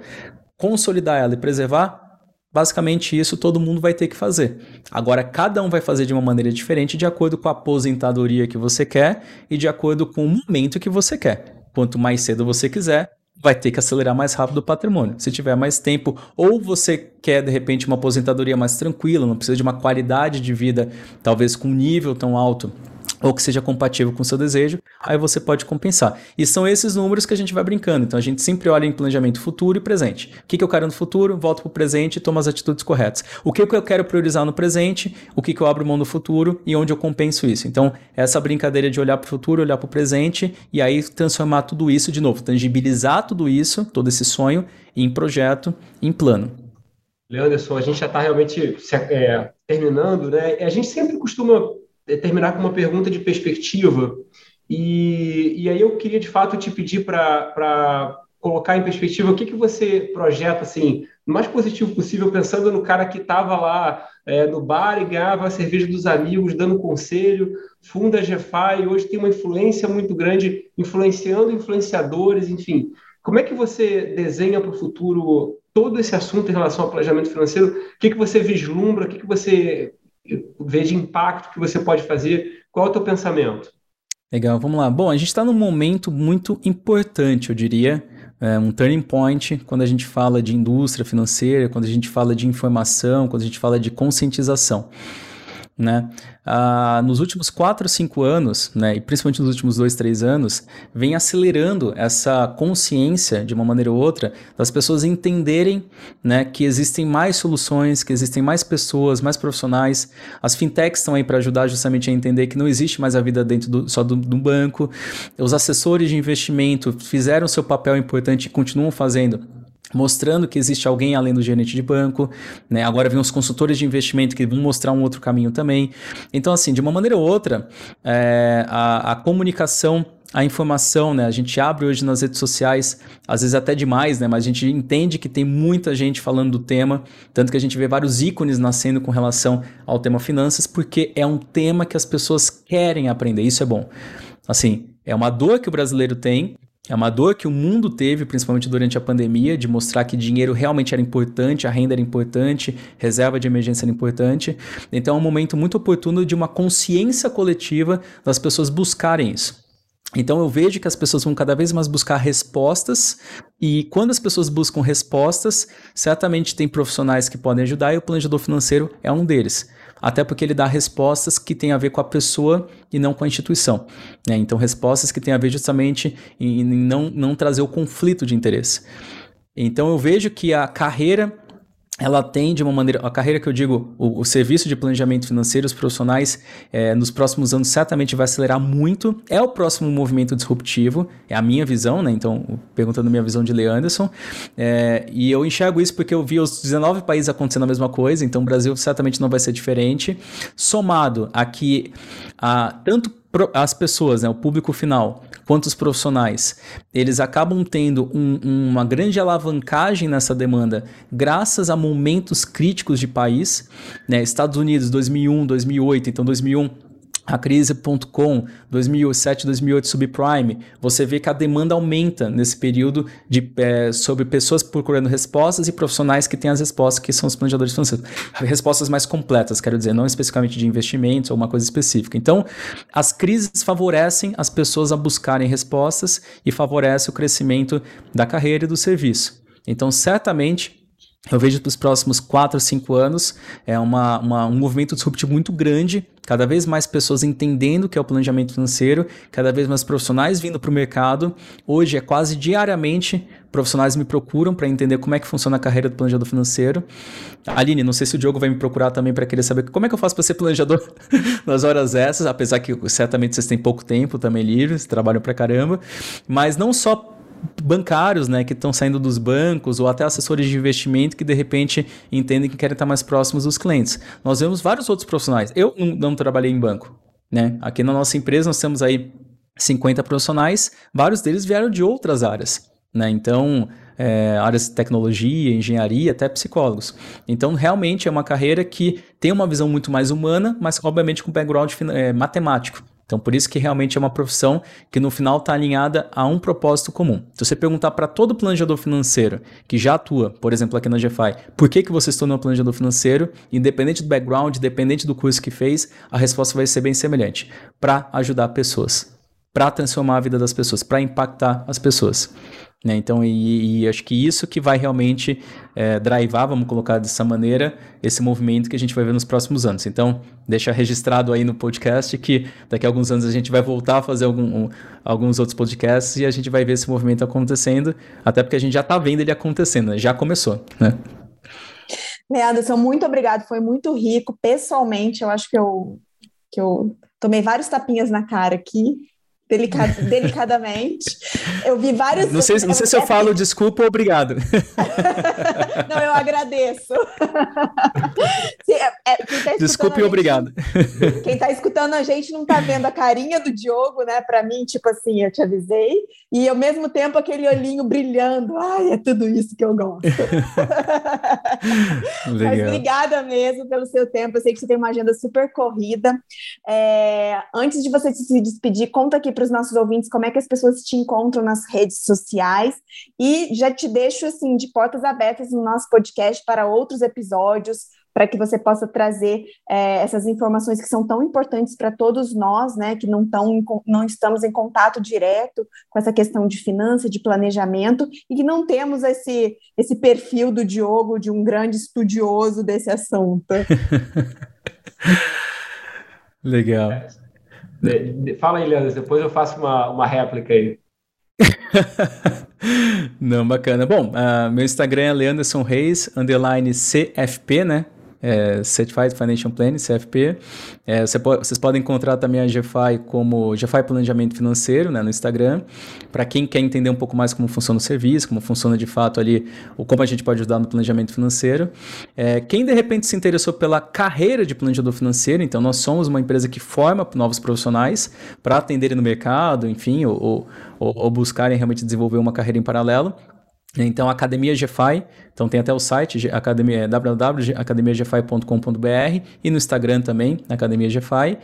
consolidar ela e preservar, basicamente isso todo mundo vai ter que fazer. Agora, cada um vai fazer de uma maneira diferente de acordo com a aposentadoria que você quer e de acordo com o momento que você quer. Quanto mais cedo você quiser, vai ter que acelerar mais rápido o patrimônio. Se tiver mais tempo, ou você quer de repente uma aposentadoria mais tranquila, não precisa de uma qualidade de vida talvez com um nível tão alto ou que seja compatível com o seu desejo, aí você pode compensar. E são esses números que a gente vai brincando. Então a gente sempre olha em planejamento futuro e presente. O que, que eu quero no futuro? Volto para o presente e tomo as atitudes corretas. O que, que eu quero priorizar no presente? O que, que eu abro mão no futuro e onde eu compenso isso? Então, essa brincadeira de olhar para o futuro, olhar para o presente e aí transformar tudo isso de novo, tangibilizar tudo isso, todo esse sonho, em projeto, em plano. Leanderson, a gente já está realmente é, terminando, né? A gente sempre costuma terminar com uma pergunta de perspectiva. E, e aí eu queria, de fato, te pedir para colocar em perspectiva o que, que você projeta, assim, o mais positivo possível, pensando no cara que estava lá é, no bar e ganhava a cerveja dos amigos, dando conselho, funda a GFI, hoje tem uma influência muito grande, influenciando influenciadores, enfim. Como é que você desenha para o futuro todo esse assunto em relação ao planejamento financeiro? O que, que você vislumbra? O que, que você de impacto que você pode fazer. Qual é o teu pensamento? Legal, vamos lá. Bom, a gente está num momento muito importante, eu diria, é um turning point quando a gente fala de indústria financeira, quando a gente fala de informação, quando a gente fala de conscientização. Né? Ah, nos últimos 4, 5 anos, né, e principalmente nos últimos 2, 3 anos, vem acelerando essa consciência, de uma maneira ou outra, das pessoas entenderem né, que existem mais soluções, que existem mais pessoas, mais profissionais. As fintechs estão aí para ajudar justamente a entender que não existe mais a vida dentro do, só do, do banco. Os assessores de investimento fizeram seu papel importante e continuam fazendo mostrando que existe alguém além do gerente de banco, né? Agora vem os consultores de investimento que vão mostrar um outro caminho também. Então, assim, de uma maneira ou outra, é, a, a comunicação a informação, né? A gente abre hoje nas redes sociais, às vezes até demais, né? Mas a gente entende que tem muita gente falando do tema, tanto que a gente vê vários ícones nascendo com relação ao tema finanças, porque é um tema que as pessoas querem aprender. Isso é bom. Assim, é uma dor que o brasileiro tem, é uma dor que o mundo teve, principalmente durante a pandemia, de mostrar que dinheiro realmente era importante, a renda era importante, reserva de emergência era importante. Então é um momento muito oportuno de uma consciência coletiva das pessoas buscarem isso. Então eu vejo que as pessoas vão cada vez mais buscar respostas, e quando as pessoas buscam respostas, certamente tem profissionais que podem ajudar, e o planejador financeiro é um deles até porque ele dá respostas que têm a ver com a pessoa e não com a instituição. Né? Então, respostas que têm a ver justamente em, não, não trazer o conflito de interesse. Então, eu vejo que a carreira ela tem de uma maneira, a carreira que eu digo, o, o serviço de planejamento financeiro, os profissionais, é, nos próximos anos certamente vai acelerar muito. É o próximo movimento disruptivo, é a minha visão, né? Então, perguntando minha visão de Leanderson. É, e eu enxergo isso porque eu vi os 19 países acontecendo a mesma coisa, então o Brasil certamente não vai ser diferente. Somado a que a, tanto as pessoas, né, o público final, quanto os profissionais, eles acabam tendo um, uma grande alavancagem nessa demanda graças a momentos críticos de país. Né, Estados Unidos, 2001, 2008, então 2001 a crise.com 2007, 2008 subprime, você vê que a demanda aumenta nesse período de, é, sobre pessoas procurando respostas e profissionais que têm as respostas, que são os planejadores financeiros. Respostas mais completas, quero dizer, não especificamente de investimentos ou uma coisa específica. Então, as crises favorecem as pessoas a buscarem respostas e favorecem o crescimento da carreira e do serviço. Então, certamente, eu vejo para os próximos 4, 5 anos é uma, uma, um movimento disruptivo muito grande, cada vez mais pessoas entendendo o que é o planejamento financeiro, cada vez mais profissionais vindo para o mercado. Hoje é quase diariamente profissionais me procuram para entender como é que funciona a carreira do planejador financeiro. Aline, não sei se o Diogo vai me procurar também para querer saber como é que eu faço para ser planejador nas horas essas, apesar que certamente vocês têm pouco tempo também livres, trabalham para caramba, mas não só bancários, né, que estão saindo dos bancos ou até assessores de investimento que de repente entendem que querem estar mais próximos dos clientes. Nós vemos vários outros profissionais. Eu não, não trabalhei em banco, né? Aqui na nossa empresa nós temos aí 50 profissionais, vários deles vieram de outras áreas. Né? Então, é, áreas de tecnologia, engenharia, até psicólogos. Então, realmente é uma carreira que tem uma visão muito mais humana, mas obviamente com background é, matemático. Então, por isso que realmente é uma profissão que no final está alinhada a um propósito comum. Se você perguntar para todo planejador financeiro que já atua, por exemplo, aqui na GFI, por que, que você se tornou planejador financeiro, independente do background, independente do curso que fez, a resposta vai ser bem semelhante: para ajudar pessoas para transformar a vida das pessoas, para impactar as pessoas. Né? Então, e, e, acho que isso que vai realmente é, drivar, vamos colocar dessa maneira, esse movimento que a gente vai ver nos próximos anos. Então, deixa registrado aí no podcast que daqui a alguns anos a gente vai voltar a fazer algum, um, alguns outros podcasts e a gente vai ver esse movimento acontecendo, até porque a gente já está vendo ele acontecendo, né? já começou, né? Leandro, muito obrigado, foi muito rico. Pessoalmente, eu acho que eu, que eu tomei vários tapinhas na cara aqui delicad, delicadamente. Eu vi vários. Não sei, não sei se eu falo desculpa ou obrigado. não, eu agradeço. é, é, tá desculpa e obrigado. Quem está escutando a gente não está vendo a carinha do Diogo, né? Para mim, tipo assim, eu te avisei. E ao mesmo tempo aquele olhinho brilhando. Ai, é tudo isso que eu gosto. Mas obrigada mesmo pelo seu tempo. Eu sei que você tem uma agenda super corrida. É, antes de você se despedir, conta aqui para os nossos ouvintes como é que as pessoas te encontram nas redes sociais e já te deixo assim de portas abertas no nosso podcast para outros episódios para que você possa trazer é, essas informações que são tão importantes para todos nós, né, que não, tão, não estamos em contato direto com essa questão de finança, de planejamento, e que não temos esse, esse perfil do Diogo de um grande estudioso desse assunto. Legal. De, de, fala aí, Leandro, depois eu faço uma, uma réplica aí. Não, bacana. Bom, uh, meu Instagram é Leanderson Reis, underline CFP, né? é, Certified Financial Planning, CFP. É, você pode, vocês podem encontrar também a GFI como GFI Planejamento Financeiro né, no Instagram. Para quem quer entender um pouco mais como funciona o serviço, como funciona de fato ali, ou como a gente pode ajudar no planejamento financeiro. É, quem de repente se interessou pela carreira de planejador financeiro, então nós somos uma empresa que forma novos profissionais para atenderem no mercado, enfim, ou, ou, ou buscarem realmente desenvolver uma carreira em paralelo. Então, Academia GFI, então tem até o site academia, é www.academiagfi.com.br e no Instagram também, Academia GFI.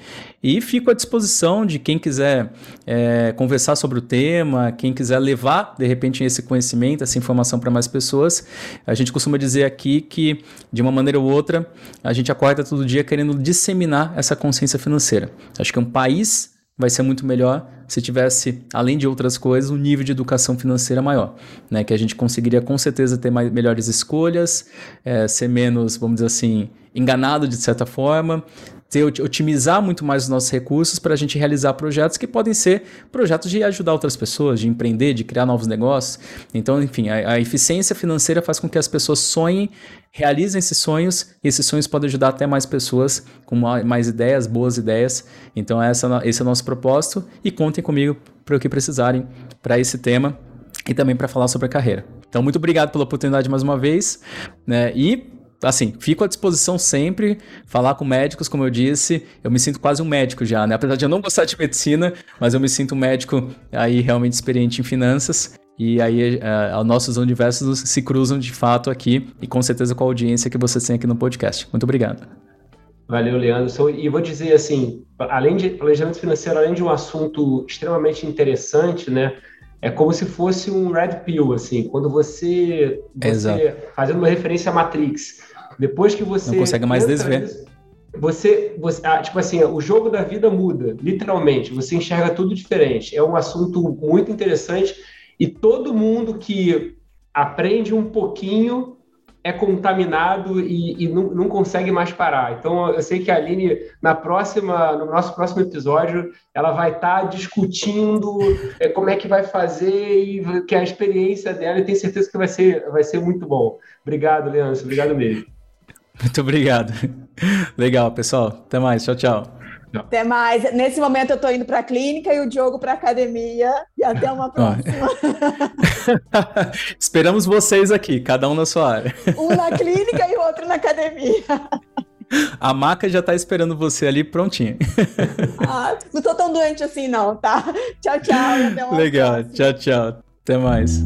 E fico à disposição de quem quiser é, conversar sobre o tema, quem quiser levar, de repente, esse conhecimento, essa informação para mais pessoas. A gente costuma dizer aqui que, de uma maneira ou outra, a gente acorda todo dia querendo disseminar essa consciência financeira. Acho que um país vai ser muito melhor se tivesse, além de outras coisas, um nível de educação financeira maior, né? Que a gente conseguiria com certeza ter mais, melhores escolhas, é, ser menos, vamos dizer assim, enganado de certa forma, ter, otimizar muito mais os nossos recursos para a gente realizar projetos que podem ser projetos de ajudar outras pessoas, de empreender, de criar novos negócios. Então, enfim, a, a eficiência financeira faz com que as pessoas sonhem, realizem esses sonhos, e esses sonhos podem ajudar até mais pessoas com mais ideias, boas ideias. Então, essa, esse é o nosso propósito e contem comigo para o que precisarem para esse tema e também para falar sobre a carreira. Então, muito obrigado pela oportunidade mais uma vez. Né? E assim, fico à disposição sempre, falar com médicos, como eu disse, eu me sinto quase um médico já, né? Apesar de eu não gostar de medicina, mas eu me sinto um médico aí realmente experiente em finanças. E aí uh, nossos universos se cruzam de fato aqui e com certeza com a audiência que vocês têm aqui no podcast. Muito obrigado. Valeu, Leandro. E vou dizer assim, além de planejamento financeiro, além de um assunto extremamente interessante, né? É como se fosse um red pill, assim, quando você, você fazendo uma referência à Matrix, depois que você. Não consegue mais desver. Você, você ah, tipo assim, o jogo da vida muda, literalmente. Você enxerga tudo diferente. É um assunto muito interessante e todo mundo que aprende um pouquinho é contaminado e, e não, não, consegue mais parar. Então, eu sei que a Aline, na próxima, no nosso próximo episódio, ela vai estar tá discutindo é, como é que vai fazer e que a experiência dela, e tenho certeza que vai ser, vai ser muito bom. Obrigado, Leandro. Obrigado mesmo. Muito obrigado. Legal, pessoal. Até mais. Tchau, tchau. Até mais. Nesse momento eu estou indo para a clínica e o Diogo para a academia. E até uma próxima. Esperamos vocês aqui, cada um na sua área. Um na clínica e o outro na academia. A maca já está esperando você ali prontinha. Ah, não estou tão doente assim não, tá? Tchau, tchau. Legal. Próxima. Tchau, tchau. Até mais.